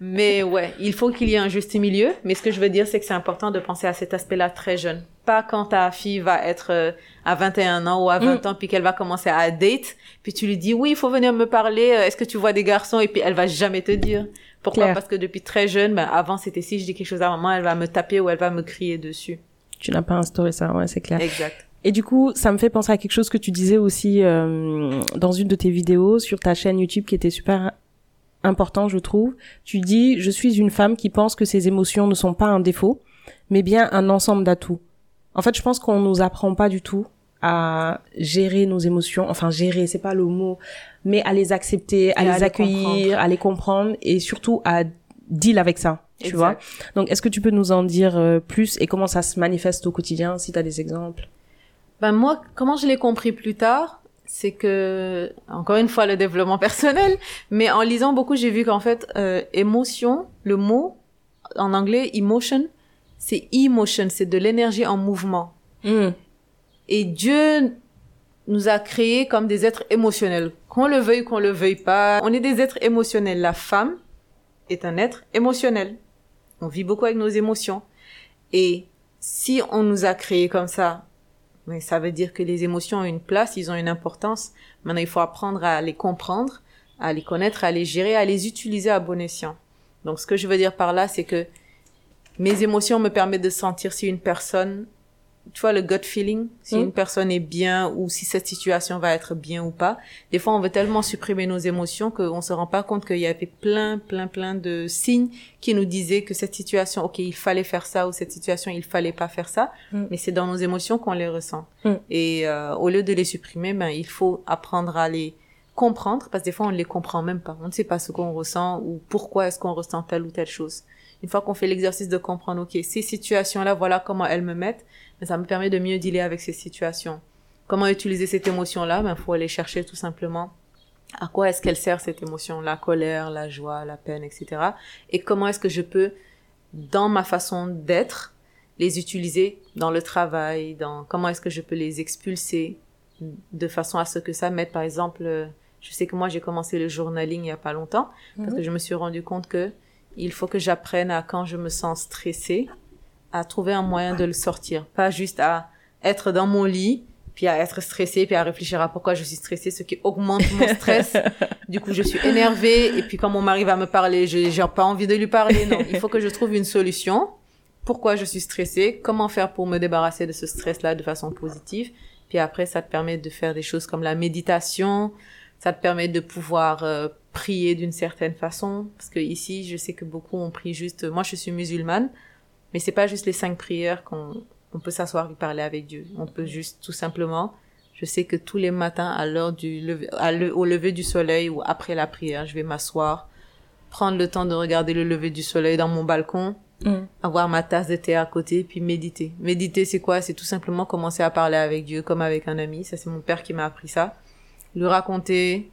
mais ouais, il faut qu'il y ait un juste milieu. Mais ce que je veux dire, c'est que c'est important de penser à cet aspect-là très jeune. Pas quand ta fille va être euh, à 21 ans ou à 20 ans, puis qu'elle va commencer à date, puis tu lui dis, oui, il faut venir me parler, euh, est-ce que tu vois des garçons? Et puis elle va jamais te dire. Pourquoi? Parce que depuis très jeune, ben, avant, c'était si je dis quelque chose à maman, elle va me taper ou elle va me crier dessus. Tu n'as pas instauré ça, ouais, c'est clair. Exact. Et du coup, ça me fait penser à quelque chose que tu disais aussi euh, dans une de tes vidéos sur ta chaîne YouTube qui était super important, je trouve. Tu dis, je suis une femme qui pense que ses émotions ne sont pas un défaut, mais bien un ensemble d'atouts. En fait, je pense qu'on nous apprend pas du tout à gérer nos émotions, enfin gérer, c'est pas le mot, mais à les accepter, à les accueillir, comprendre. à les comprendre et surtout à deal avec ça, tu Exact. vois. Donc, est-ce que tu peux nous en dire euh, plus et comment ça se manifeste au quotidien, si tu as des exemples? Ben moi, comment je l'ai compris plus tard, c'est que encore une fois le développement personnel, mais en lisant beaucoup, j'ai vu qu'en fait euh, émotion, le mot en anglais emotion, c'est emotion, c'est de l'énergie en mouvement. Et Dieu nous a créés comme des êtres émotionnels, qu'on le veuille, qu'on le veuille pas. On est des êtres émotionnels. La femme est un être émotionnel. On vit beaucoup avec nos émotions. Et si on nous a créés comme ça, mais ça veut dire que les émotions ont une place, ils ont une importance. Maintenant, il faut apprendre à les comprendre, à les connaître, à les gérer, à les utiliser à bon escient. Donc, ce que je veux dire par là, c'est que mes émotions me permettent de sentir si une personne, tu vois, le gut feeling, si Mm. une personne est bien ou si cette situation va être bien ou pas. Des fois, on veut tellement supprimer nos émotions qu'on se rend pas compte qu'il y avait plein, plein, plein de signes qui nous disaient que cette situation, ok, il fallait faire ça ou cette situation, il fallait pas faire ça. Mm. Mais c'est dans nos émotions qu'on les ressent. Mm. Et euh, au lieu de les supprimer, ben, il faut apprendre à les comprendre parce que des fois, on ne les comprend même pas. On ne sait pas ce qu'on ressent ou pourquoi est-ce qu'on ressent telle ou telle chose. Une fois qu'on fait l'exercice de comprendre, ok, ces situations-là, voilà comment elles me mettent, ça me permet de mieux dealer avec ces situations. Comment utiliser cette émotion-là? Ben, faut aller chercher tout simplement à quoi est-ce qu'elle sert cette émotion, la colère, la joie, la peine, etc. Et comment est-ce que je peux, dans ma façon d'être, les utiliser dans le travail, dans comment est-ce que je peux les expulser de façon à ce que ça m'aide? Par exemple, je sais que moi j'ai commencé le journaling il y a pas longtemps parce que je me suis rendu compte que il faut que j'apprenne à quand je me sens stressée, à trouver un moyen de le sortir, pas juste à être dans mon lit puis à être stressée puis à réfléchir à pourquoi je suis stressée, ce qui augmente mon stress. du coup, je suis énervée et puis quand mon mari va me parler, je j'ai pas envie de lui parler. Non, il faut que je trouve une solution. Pourquoi je suis stressée Comment faire pour me débarrasser de ce stress-là de façon positive Puis après, ça te permet de faire des choses comme la méditation. Ça te permet de pouvoir euh, prier d'une certaine façon. Parce que ici, je sais que beaucoup ont pris juste. Moi, je suis musulmane, mais c'est pas juste les cinq prières qu'on on peut s'asseoir et parler avec Dieu. On peut juste tout simplement. Je sais que tous les matins, à l'heure du lever, à le- au lever du soleil ou après la prière, je vais m'asseoir, prendre le temps de regarder le lever du soleil dans mon balcon, Mm. avoir ma tasse de thé à côté, puis méditer. Méditer, c'est quoi? C'est tout simplement commencer à parler avec Dieu comme avec un ami. Ça, c'est mon père qui m'a appris ça. lui raconter,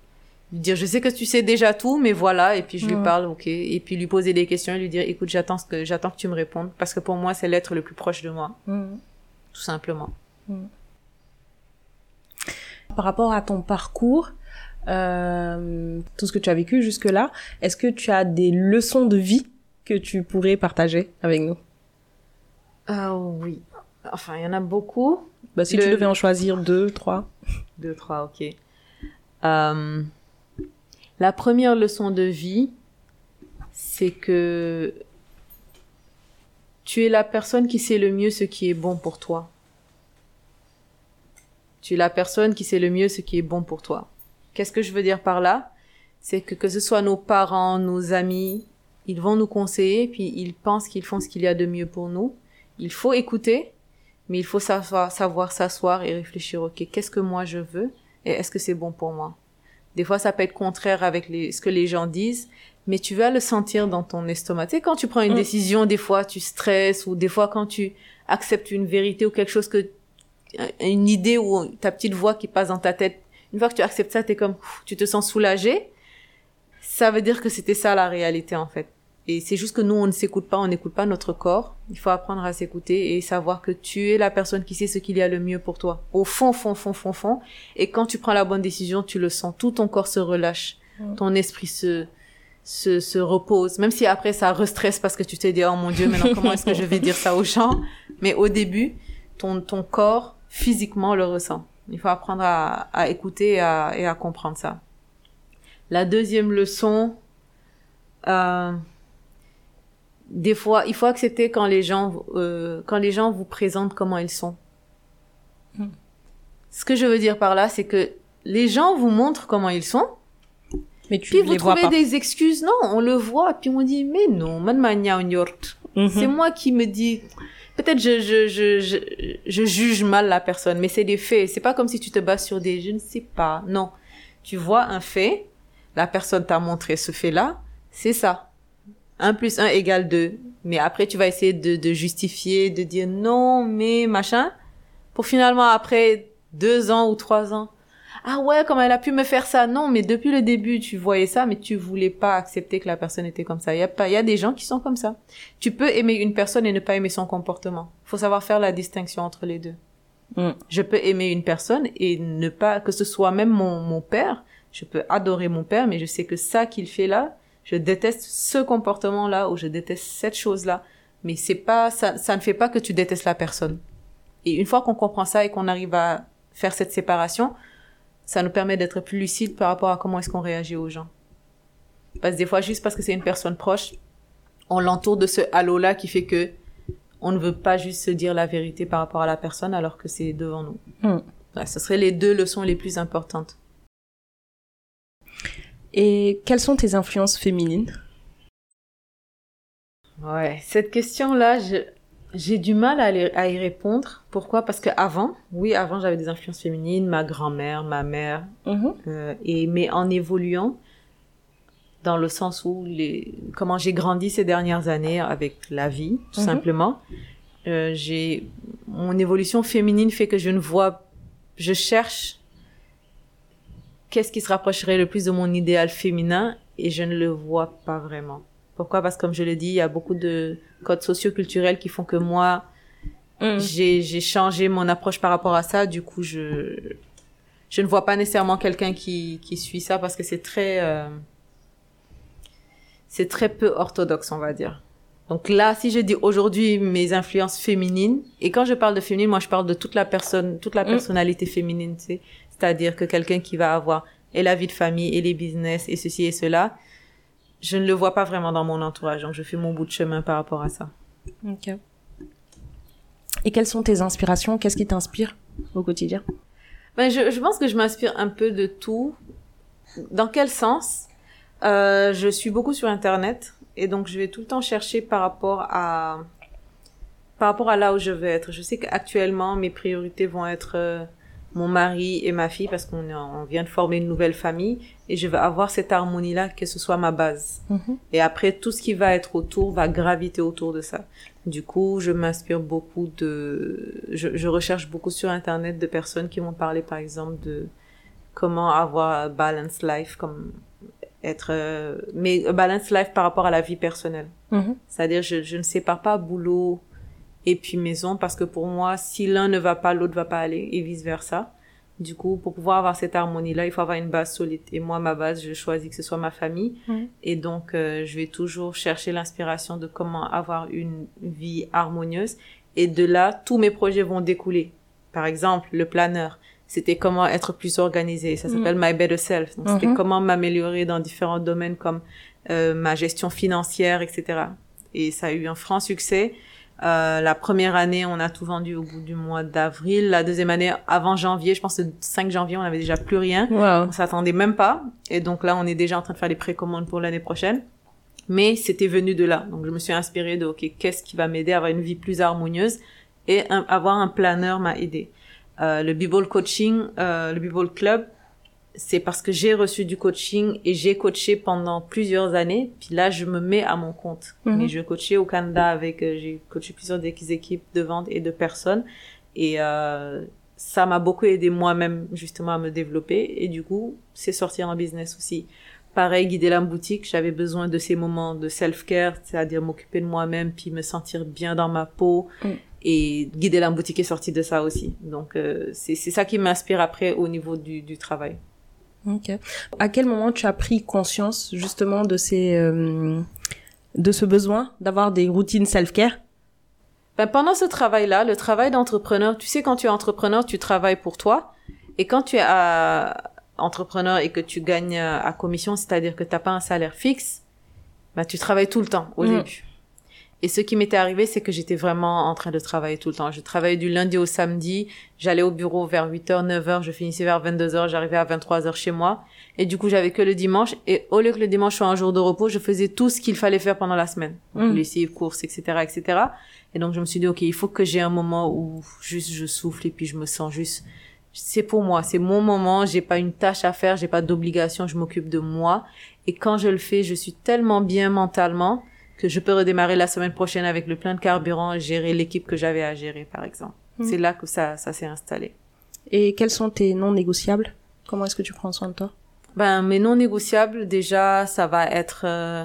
lui dire je sais que tu sais déjà tout, mais voilà, et puis je lui parle, ok, et puis lui poser des questions et lui dire écoute j'attends ce que j'attends que tu me répondes parce que pour moi c'est l'être le plus proche de moi, tout simplement. Par rapport à ton parcours, euh, tout ce que tu as vécu jusque-là, est-ce que tu as des leçons de vie que tu pourrais partager avec nous? Ah oui. Enfin, il y en a beaucoup. Bah, si tu devais en choisir deux, trois. Deux, trois, ok. Euh, la première leçon de vie, c'est que tu es la personne qui sait le mieux ce qui est bon pour toi. Tu es la personne qui sait le mieux ce qui est bon pour toi. Qu'est-ce que je veux dire par là? C'est que que ce soit nos parents, nos amis, ils vont nous conseiller, puis ils pensent qu'ils font ce qu'il y a de mieux pour nous. Il faut écouter, mais il faut savoir, s'asseoir et réfléchir, ok, qu'est-ce que moi je veux et est-ce que c'est bon pour moi? Des fois, ça peut être contraire avec les, ce que les gens disent, mais tu vas le sentir dans ton estomac. Tu sais, quand tu prends une mm. décision, des fois tu stresses, ou des fois quand tu acceptes une vérité ou quelque chose que, une idée ou ta petite voix qui passe dans ta tête une fois que tu acceptes ça, t'es comme, tu te sens soulagé. Ça veut dire que c'était ça la réalité, en fait. Et c'est juste que nous, on ne s'écoute pas, on n'écoute pas notre corps. Il faut apprendre à s'écouter et savoir que tu es la personne qui sait ce qu'il y a le mieux pour toi. Au fond, fond, fond, fond, fond. Et quand tu prends la bonne décision, tu le sens. Tout ton corps se relâche. Ton esprit se, se, se repose. Même si après, ça restresse parce que tu t'es dit, oh mon Dieu, maintenant, comment est-ce que je vais dire ça aux gens? Mais au début, ton, ton corps, physiquement, le ressent. Il faut apprendre à, à écouter et à, et à, comprendre ça. La deuxième leçon, euh, des fois, il faut accepter quand les gens, euh, quand les gens vous présentent comment ils sont. Hmm. Ce que je veux dire par là, c'est que les gens vous montrent comment ils sont. Mais tu puis vous trouvez des excuses. Non, on le voit. Puis on dit, mais non, man mania mm C'est moi qui me dis, peut-être je, je, je, je, je juge mal la personne, mais c'est des faits. C'est pas comme si tu te bases sur des, je ne sais pas. Non. Tu vois un fait, la personne t'a montré ce fait-là, c'est ça. 1 plus 1 égale 2. Mais après, tu vas essayer de, de justifier, de dire non, mais machin, pour finalement, après deux ans ou trois ans, ah ouais, comment elle a pu me faire ça? Non, mais depuis le début, tu voyais ça, mais tu voulais pas accepter que la personne était comme ça. Il y a pas, il y a des gens qui sont comme ça. Tu peux aimer une personne et ne pas aimer son comportement. Faut savoir faire la distinction entre les deux. Mm. Je peux aimer une personne et ne pas, que ce soit même mon, mon père, je peux adorer mon père, mais je sais que ça qu'il fait là, je déteste ce comportement-là ou je déteste cette chose-là. Mais c'est pas, ça, ça ne fait pas que tu détestes la personne. Et une fois qu'on comprend ça et qu'on arrive à faire cette séparation, ça nous permet d'être plus lucide par rapport à comment est-ce qu'on réagit aux gens. Parce que des fois, juste parce que c'est une personne proche, on l'entoure de ce halo-là qui fait que on ne veut pas juste se dire la vérité par rapport à la personne alors que c'est devant nous. Hmm. ce seraient les deux leçons les plus importantes. Et quelles sont tes influences féminines? Ouais, cette question-là, j'ai du mal à, y répondre. Pourquoi? Parce que avant, oui, avant j'avais des influences féminines, ma grand-mère, ma mère, mhm. euh, et mais en évoluant, dans le sens où les comment j'ai grandi ces dernières années avec la vie, tout mhm. simplement, euh, j'ai mon évolution féminine fait que je ne vois, je cherche qu'est-ce qui se rapprocherait le plus de mon idéal féminin et je ne le vois pas vraiment. Pourquoi? Parce que comme je le dis, il y a beaucoup de codes socioculturels qui font que moi, mm. j'ai changé mon approche par rapport à ça. Du coup, je je ne vois pas nécessairement quelqu'un qui qui suit ça parce que c'est très euh, c'est très peu orthodoxe, on va dire. Donc là, si je dis aujourd'hui mes influences féminines, et quand je parle de féminine, moi je parle de toute la personne, toute la mm. personnalité féminine, c'est-à-dire que quelqu'un qui va avoir et la vie de famille et les business et ceci et cela, je ne le vois pas vraiment dans mon entourage. Donc, je fais mon bout de chemin par rapport à ça. Ok. Et quelles sont tes inspirations? Qu'est-ce qui t'inspire au quotidien? Ben, je, je pense que je m'inspire un peu de tout. Dans quel sens? Euh, Je suis beaucoup sur Internet et donc je vais tout le temps chercher par rapport à par rapport à là où je veux être. Je sais qu'actuellement mes priorités vont être euh, mon mari et ma fille parce qu'on on vient de former une nouvelle famille et je veux avoir cette harmonie là que ce soit ma base mhm. et après tout ce qui va être autour va graviter autour de ça du coup je m'inspire beaucoup de je, je, recherche beaucoup sur internet de personnes qui vont parler par exemple de comment avoir balance life, comme être, euh, mais balance life par rapport à la vie personnelle. Mhm. C'est-à-dire, je, je ne sépare pas boulot et puis maison parce que pour moi, si l'un ne va pas, l'autre va pas aller et vice versa. Du coup, pour pouvoir avoir cette harmonie-là, il faut avoir une base solide. Et moi, ma base, je choisis que ce soit ma famille. Et donc, euh, je vais toujours chercher l'inspiration de comment avoir une vie harmonieuse. Et de là, tous mes projets vont découler. Par exemple, le planeur, c'était comment être plus organisé. Ça s'appelle My Better Self. Donc, c'était Mhm. comment m'améliorer dans différents domaines comme euh, ma gestion financière, etc. Et ça a eu un franc succès. Euh, la première année, on a tout vendu au bout du mois d'avril. La deuxième année, avant janvier, je pense le 5 janvier, on avait déjà plus rien. Wow. On s'attendait même pas. Et donc là, on est déjà en train de faire les précommandes pour l'année prochaine. Mais c'était venu de là. Donc je me suis inspirée de, OK, qu'est-ce qui va m'aider à avoir une vie plus harmonieuse? Et un- avoir un planeur m'a aidé. Euh, le B-Ball Coaching, euh, le B-Ball Club, c'est parce que j'ai reçu du coaching et j'ai coaché pendant plusieurs années. Puis là, je me mets à mon compte. Mhm. Mais je coachais au Canada avec, euh, j'ai coaché plusieurs équipes de vente et de personnes. Et euh, ça m'a beaucoup aidé moi-même justement à me développer. Et du coup, c'est sorti en business aussi. Pareil, guider la boutique, j'avais besoin de ces moments de self-care, c'est-à-dire m'occuper de moi-même, puis me sentir bien dans ma peau. Mm. Et guider la boutique est sorti de ça aussi. Donc, euh, c'est c'est ça qui m'inspire après au niveau du, du travail. Ok. À quel moment tu as pris conscience justement de ces euh, de ce besoin d'avoir des routines self-care? Ben, pendant ce travail-là, le travail d'entrepreneur, tu sais, quand tu es entrepreneur, tu travailles pour toi. Et quand tu es euh, entrepreneur et que tu gagnes euh, à commission, c'est-à-dire que tu n'as pas un salaire fixe, ben, tu travailles tout le temps au Mm. début. Et ce qui m'était arrivé, c'est que j'étais vraiment en train de travailler tout le temps. Je travaillais du lundi au samedi. J'allais au bureau vers 8h, 9h. Je finissais vers 22h. J'arrivais à 23h chez moi. Et du coup, j'avais que le dimanche. Et au lieu que le dimanche soit un jour de repos, je faisais tout ce qu'il fallait faire pendant la semaine. Donc, Mm. lessive, courses, etc., etc. Et donc, je me suis dit, OK, il faut que j'ai un moment où juste je souffle et puis je me sens juste, c'est pour moi, c'est mon moment, j'ai pas une tâche à faire, j'ai pas d'obligation, je m'occupe de moi. Et quand je le fais, je suis tellement bien mentalement que je peux redémarrer la semaine prochaine avec le plein de carburant et gérer l'équipe que j'avais à gérer, par exemple. Mm. C'est là que ça, ça s'est installé. Et quels sont tes non négociables? Comment est-ce que tu prends soin de toi? Ben, mes non négociables, déjà, ça va être, euh,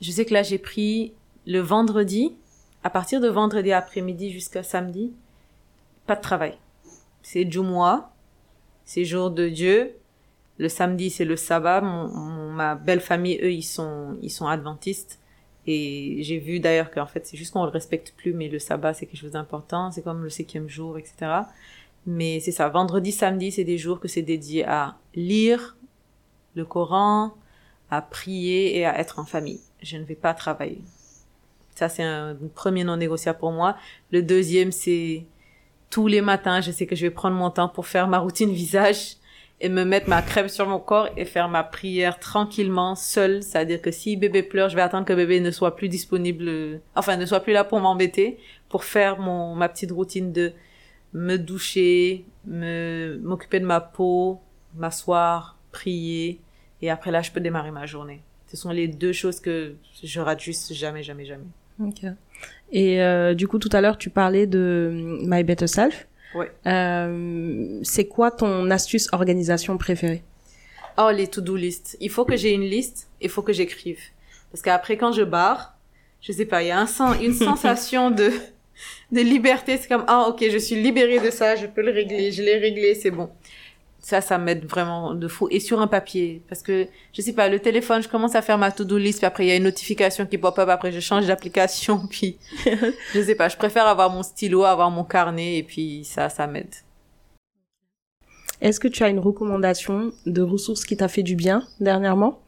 je sais que là, j'ai pris le vendredi, à partir de vendredi après-midi jusqu'à samedi, pas de travail. C'est Jumu'ah, c'est jour de Dieu. Le samedi, c'est le sabbat. Mon, mon- ma belle famille, eux, ils sont, ils sont adventistes. Et j'ai vu d'ailleurs qu'en fait, c'est juste qu'on le respecte plus, mais le sabbat, c'est quelque chose d'important. C'est comme le cinquième jour, etc. Mais c'est ça. Vendredi, samedi, c'est des jours que c'est dédié à lire le Coran, à prier et à être en famille. Je ne vais pas travailler. Ça, c'est un premier non négociable pour moi. Le deuxième, c'est tous les matins, je sais que je vais prendre mon temps pour faire ma routine visage et me mettre ma crème sur mon corps et faire ma prière tranquillement, seule. C'est-à-dire que si bébé pleure, je vais attendre que bébé ne soit plus disponible, enfin, ne soit plus là pour m'embêter, pour faire mon, ma petite routine de me doucher, me, m'occuper de ma peau, m'asseoir, prier, et après là, je peux démarrer ma journée. Ce sont les deux choses que je rate juste jamais, jamais, jamais. Ok. Et euh, du coup, tout à l'heure, tu parlais de My Better Self. Ouais. Euh, c'est quoi ton astuce organisation préférée? Oh, les to-do list. Il faut que j'ai une liste, il faut que j'écrive. Parce qu'après, quand je barre, je sais pas, il y a un sens, une sensation de, de liberté. C'est comme, ah, ok, je suis libérée de ça, je peux le régler, je l'ai réglé, c'est bon. Ça, ça m'aide vraiment de fou. Et sur un papier. Parce que, je sais pas, le téléphone, je commence à faire ma to-do list, puis après, il y a une notification qui pop up, après, je change d'application, puis, je sais pas, je préfère avoir mon stylo, avoir mon carnet, et puis ça, ça m'aide. Est-ce que tu as une recommandation de ressources qui t'a fait du bien dernièrement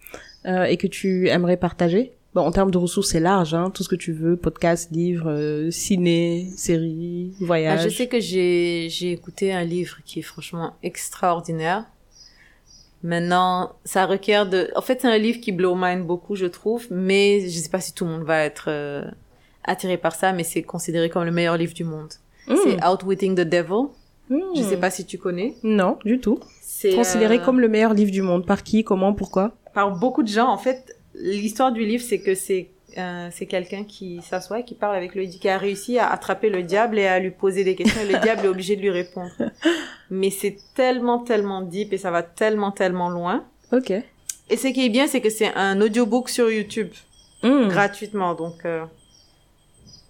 euh, et que tu aimerais partager? Bon, en termes de ressources, c'est large, hein, tout ce que tu veux, podcast, livres, euh, ciné, séries, Ah, voyages. je sais que j'ai j'ai écouté un livre qui est franchement extraordinaire. Maintenant, ça requiert de... En fait, c'est un livre qui blow mind beaucoup, je trouve, mais je sais pas si tout le monde va être euh, attiré par ça, mais c'est considéré comme le meilleur livre du monde. Mmh. C'est Outwitting the Devil. Mmh. Je sais pas si tu connais. Non, du tout. C'est Considéré euh, comme le meilleur livre du monde. Par qui Comment Pourquoi? Par beaucoup de gens. En fait, l'histoire du livre, c'est que c'est euh, c'est quelqu'un qui s'assoit et qui parle avec le qui a réussi à attraper le diable et à lui poser des questions et le diable est obligé de lui répondre. mais c'est tellement, tellement deep et ça va tellement, tellement loin. Ok. Et ce qui est bien, c'est que c'est un audiobook sur YouTube, Hmm. gratuitement, donc euh,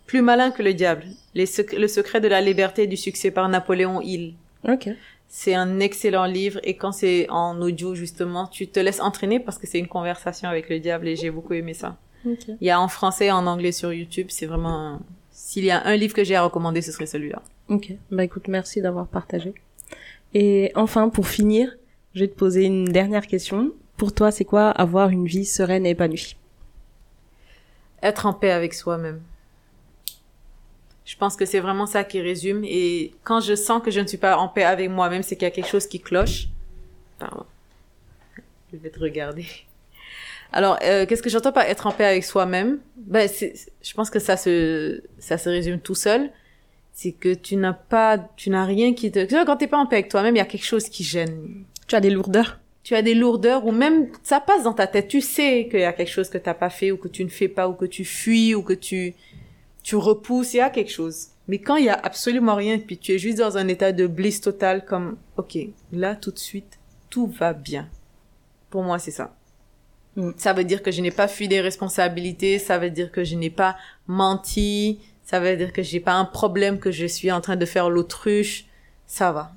plus malin que le diable. Les sec- le secret de la liberté et du succès par Napoléon Hill. Ok. C'est un excellent livre et quand c'est en audio justement, tu te laisses entraîner parce que c'est une conversation avec le diable et j'ai beaucoup aimé ça. Il y a en français et en anglais sur YouTube, c'est vraiment s'il y a un livre que j'ai à recommander, ce serait celui-là. Ok. Bah écoute, merci d'avoir partagé. Et enfin, pour finir, je vais te poser une dernière question. Pour toi, c'est quoi avoir une vie sereine et épanouie? Être en paix avec soi-même. Je pense que c'est vraiment ça qui résume et quand je sens que je ne suis pas en paix avec moi-même, c'est qu'il y a quelque chose qui cloche. Pardon. Je vais te regarder. Alors, euh, qu'est-ce que j'entends par être en paix avec soi-même? Ben, c'est, je pense que ça se, ça se résume tout seul. C'est que tu n'as pas, tu n'as rien qui te. Tu vois, Quand t'es pas en paix avec toi-même, il y a quelque chose qui gêne. Tu as des lourdeurs Tu as des lourdeurs ou même ça passe dans ta tête. Tu sais qu'il y a quelque chose que t'as pas fait ou que tu ne fais pas ou que tu fuis ou que tu tu repousses. Il y a quelque chose. Mais quand il y a absolument rien, puis tu es juste dans un état de bliss total, comme ok, là tout de suite, tout va bien. Pour moi, c'est ça. Mm. Ça veut dire que je n'ai pas fui des responsabilités, ça veut dire que je n'ai pas menti, ça veut dire que j'ai pas un problème que je suis en train de faire l'autruche. Ça va.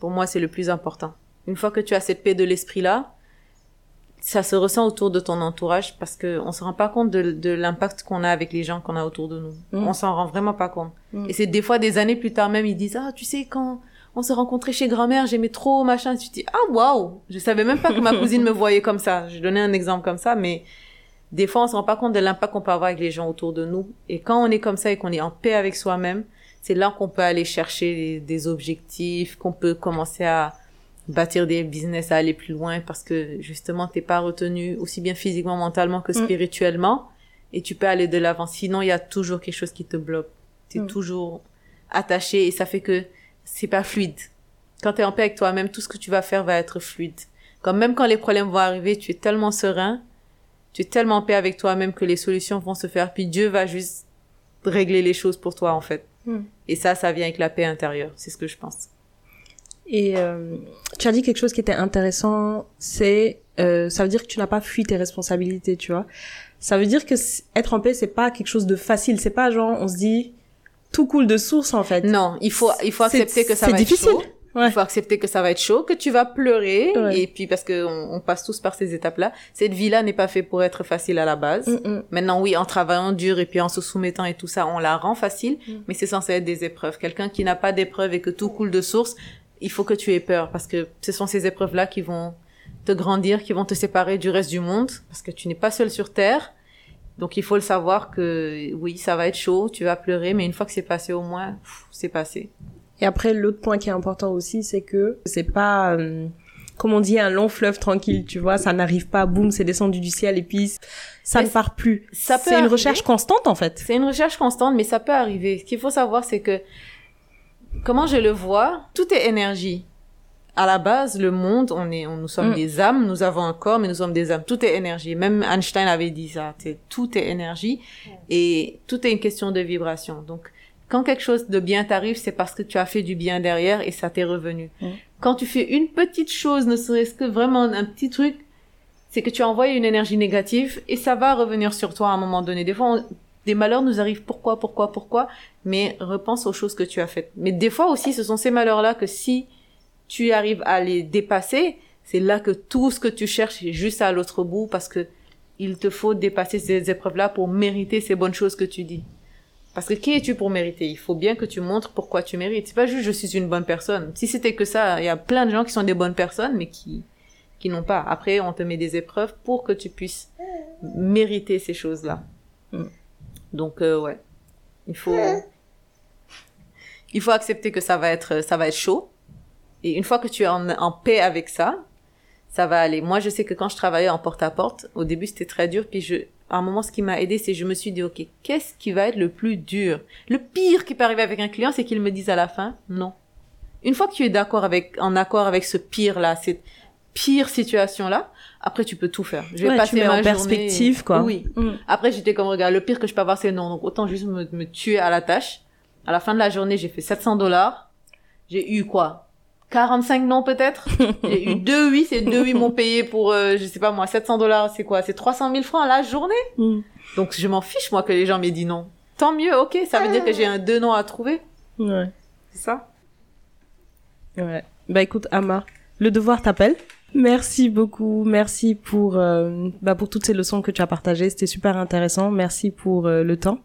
Pour moi, c'est le plus important. Une fois que tu as cette paix de l'esprit là, ça se ressent autour de ton entourage parce que on se rend pas compte de, de l'impact qu'on a avec les gens qu'on a autour de nous. Mm. On s'en rend vraiment pas compte. Mm. Et c'est des fois des années plus tard même ils disent ah tu sais quand on s'est rencontrés chez grand-mère j'aimais trop machin tu te dis ah waouh je savais même pas que ma cousine me voyait comme ça. Je donnais un exemple comme ça mais des fois on se rend pas compte de l'impact qu'on peut avoir avec les gens autour de nous et quand on est comme ça et qu'on est en paix avec soi-même c'est là qu'on peut aller chercher des objectifs qu'on peut commencer à bâtir des business à aller plus loin parce que justement t'es pas retenu aussi bien physiquement mentalement que Mm. spirituellement et tu peux aller de l'avant. Sinon il y a toujours quelque chose qui te bloque. T'es Mm. toujours attaché et ça fait que c'est pas fluide. Quand t'es en paix avec toi-même tout ce que tu vas faire va être fluide. Comme même quand les problèmes vont arriver tu es tellement serein tu es tellement en paix avec toi-même que les solutions vont se faire. Puis Dieu va juste régler les choses pour toi en fait. Mm. et ça ça vient avec la paix intérieure. C'est ce que je pense Et euh, tu as dit quelque chose qui était intéressant, c'est euh, ça veut dire que tu n'as pas fui tes responsabilités, tu vois. Ça veut dire que être en paix, c'est pas quelque chose de facile. C'est pas genre on se dit tout coule de source en fait. non il faut il faut accepter que ça va difficile. être chaud Ouais. Il faut accepter que ça va être chaud, que tu vas pleurer, Ouais. et puis parce que on, on passe tous par ces étapes-là. Cette vie-là n'est pas faite pour être facile à la base. Mm, mm. Maintenant, oui, en travaillant dur et puis en se soumettant et tout ça, on la rend facile, Mm. mais c'est censé être des épreuves. Quelqu'un qui n'a pas d'épreuves et que tout coule de source, il faut que tu aies peur parce que ce sont ces épreuves-là qui vont te grandir, qui vont te séparer du reste du monde parce que tu n'es pas seul sur terre. Donc il faut le savoir que oui, ça va être chaud, tu vas pleurer, mais une fois que c'est passé au moins, c'est passé. Et après, l'autre point qui est important aussi, c'est que c'est pas, euh, comme on dit, un long fleuve tranquille, tu vois. Ça n'arrive pas, boum, c'est descendu du ciel et puis ça Mais ne part plus. ça peut C'est une recherche constante en fait. C'est une recherche constante, mais ça peut arriver. Ce qu'il faut savoir, c'est que comment je le vois, tout est énergie. À la base, le monde, on est, on, nous sommes Mm. des âmes, nous avons un corps, mais nous sommes des âmes. Tout est énergie. Même Einstein avait dit ça. Tout est énergie et tout est une question de vibration. Donc, quand quelque chose de bien t'arrive, c'est parce que tu as fait du bien derrière et ça t'est revenu. Mm. Quand tu fais une petite chose, ne serait-ce que vraiment un petit truc, c'est que tu as envoyé une énergie négative et ça va revenir sur toi à un moment donné. Des fois, on- des malheurs nous arrivent pourquoi, pourquoi, pourquoi, mais repense aux choses que tu as faites. Mais des fois aussi, ce sont ces malheurs-là que si tu arrives à les dépasser, c'est là que tout ce que tu cherches est juste à l'autre bout parce que il te faut dépasser ces épreuves-là pour mériter ces bonnes choses que tu dis. Parce que qui es-tu pour mériter? Il faut bien que tu montres pourquoi tu mérites. C'est pas juste je suis une bonne personne. Si c'était que ça, il y a plein de gens qui sont des bonnes personnes mais qui qui n'ont pas. Après, on te met des épreuves pour que tu puisses mériter ces choses-là. Mm. Donc euh, ouais, il faut il faut accepter que ça va être ça va être chaud. Et une fois que tu es en, en paix avec ça, ça va aller. Moi, je sais que quand je travaillais en porte-à-porte, au début, c'était très dur. Puis, je, à un moment, ce qui m'a aidé, c'est je me suis dit, OK, qu'est-ce qui va être le plus dur? Le pire qui peut arriver avec un client, c'est qu'il me dise à la fin, non. Une fois que tu es d'accord avec, en accord avec ce pire-là, cette pire situation-là, après, tu peux tout faire. Je vais Ouais, tu passer mets ma en journée- perspective, quoi. Oui. Mm. Après, j'étais comme, regarde, le pire que je peux avoir, c'est non. Donc, autant juste me, me tuer à la tâche. À la fin de la journée, j'ai fait 700 dollars. J'ai eu quoi? 45 non peut-être? J'ai eu deux oui, ces deux oui m'ont payé pour, euh, je sais pas moi, 700 dollars, c'est quoi? C'est 300 000 francs à la journée? Mm. Donc je m'en fiche moi que les gens m'aient dit non. Tant mieux, ok, ça veut dire que j'ai un deux non à trouver. Ouais. C'est ça? Ouais. Bah écoute, Ama, le devoir t'appelle. Merci beaucoup, merci pour euh, bah, pour toutes ces leçons que tu as partagées, c'était super intéressant. Merci pour euh, le temps.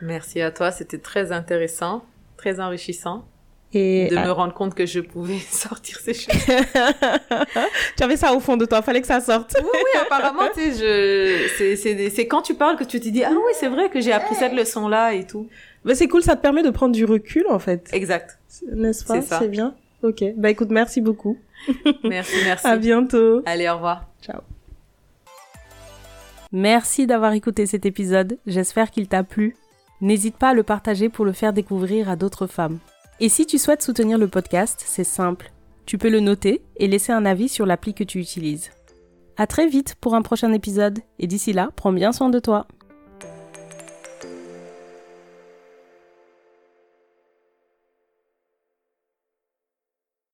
Merci à toi, c'était très intéressant, très enrichissant Et de ah, me rendre compte que je pouvais sortir ces choses. tu avais ça au fond de toi, fallait que ça sorte. oui, oui, apparemment, tu sais, je, c'est, quand tu parles que tu te dis, ah oui, c'est vrai que j'ai appris cette leçon-là et tout. Bah c'est cool, ça te permet de prendre du recul en fait. Exact. N'est-ce pas? C'est bien. Ok. Bah écoute, merci beaucoup. Merci, merci. À bientôt. Allez, au revoir. Ciao. Merci d'avoir écouté cet épisode, j'espère qu'il t'a plu. N'hésite pas à le partager pour le faire découvrir à d'autres femmes. Et si tu souhaites soutenir le podcast, c'est simple. Tu peux le noter et laisser un avis sur l'appli que tu utilises. À très vite pour un prochain épisode et d'ici là, prends bien soin de toi.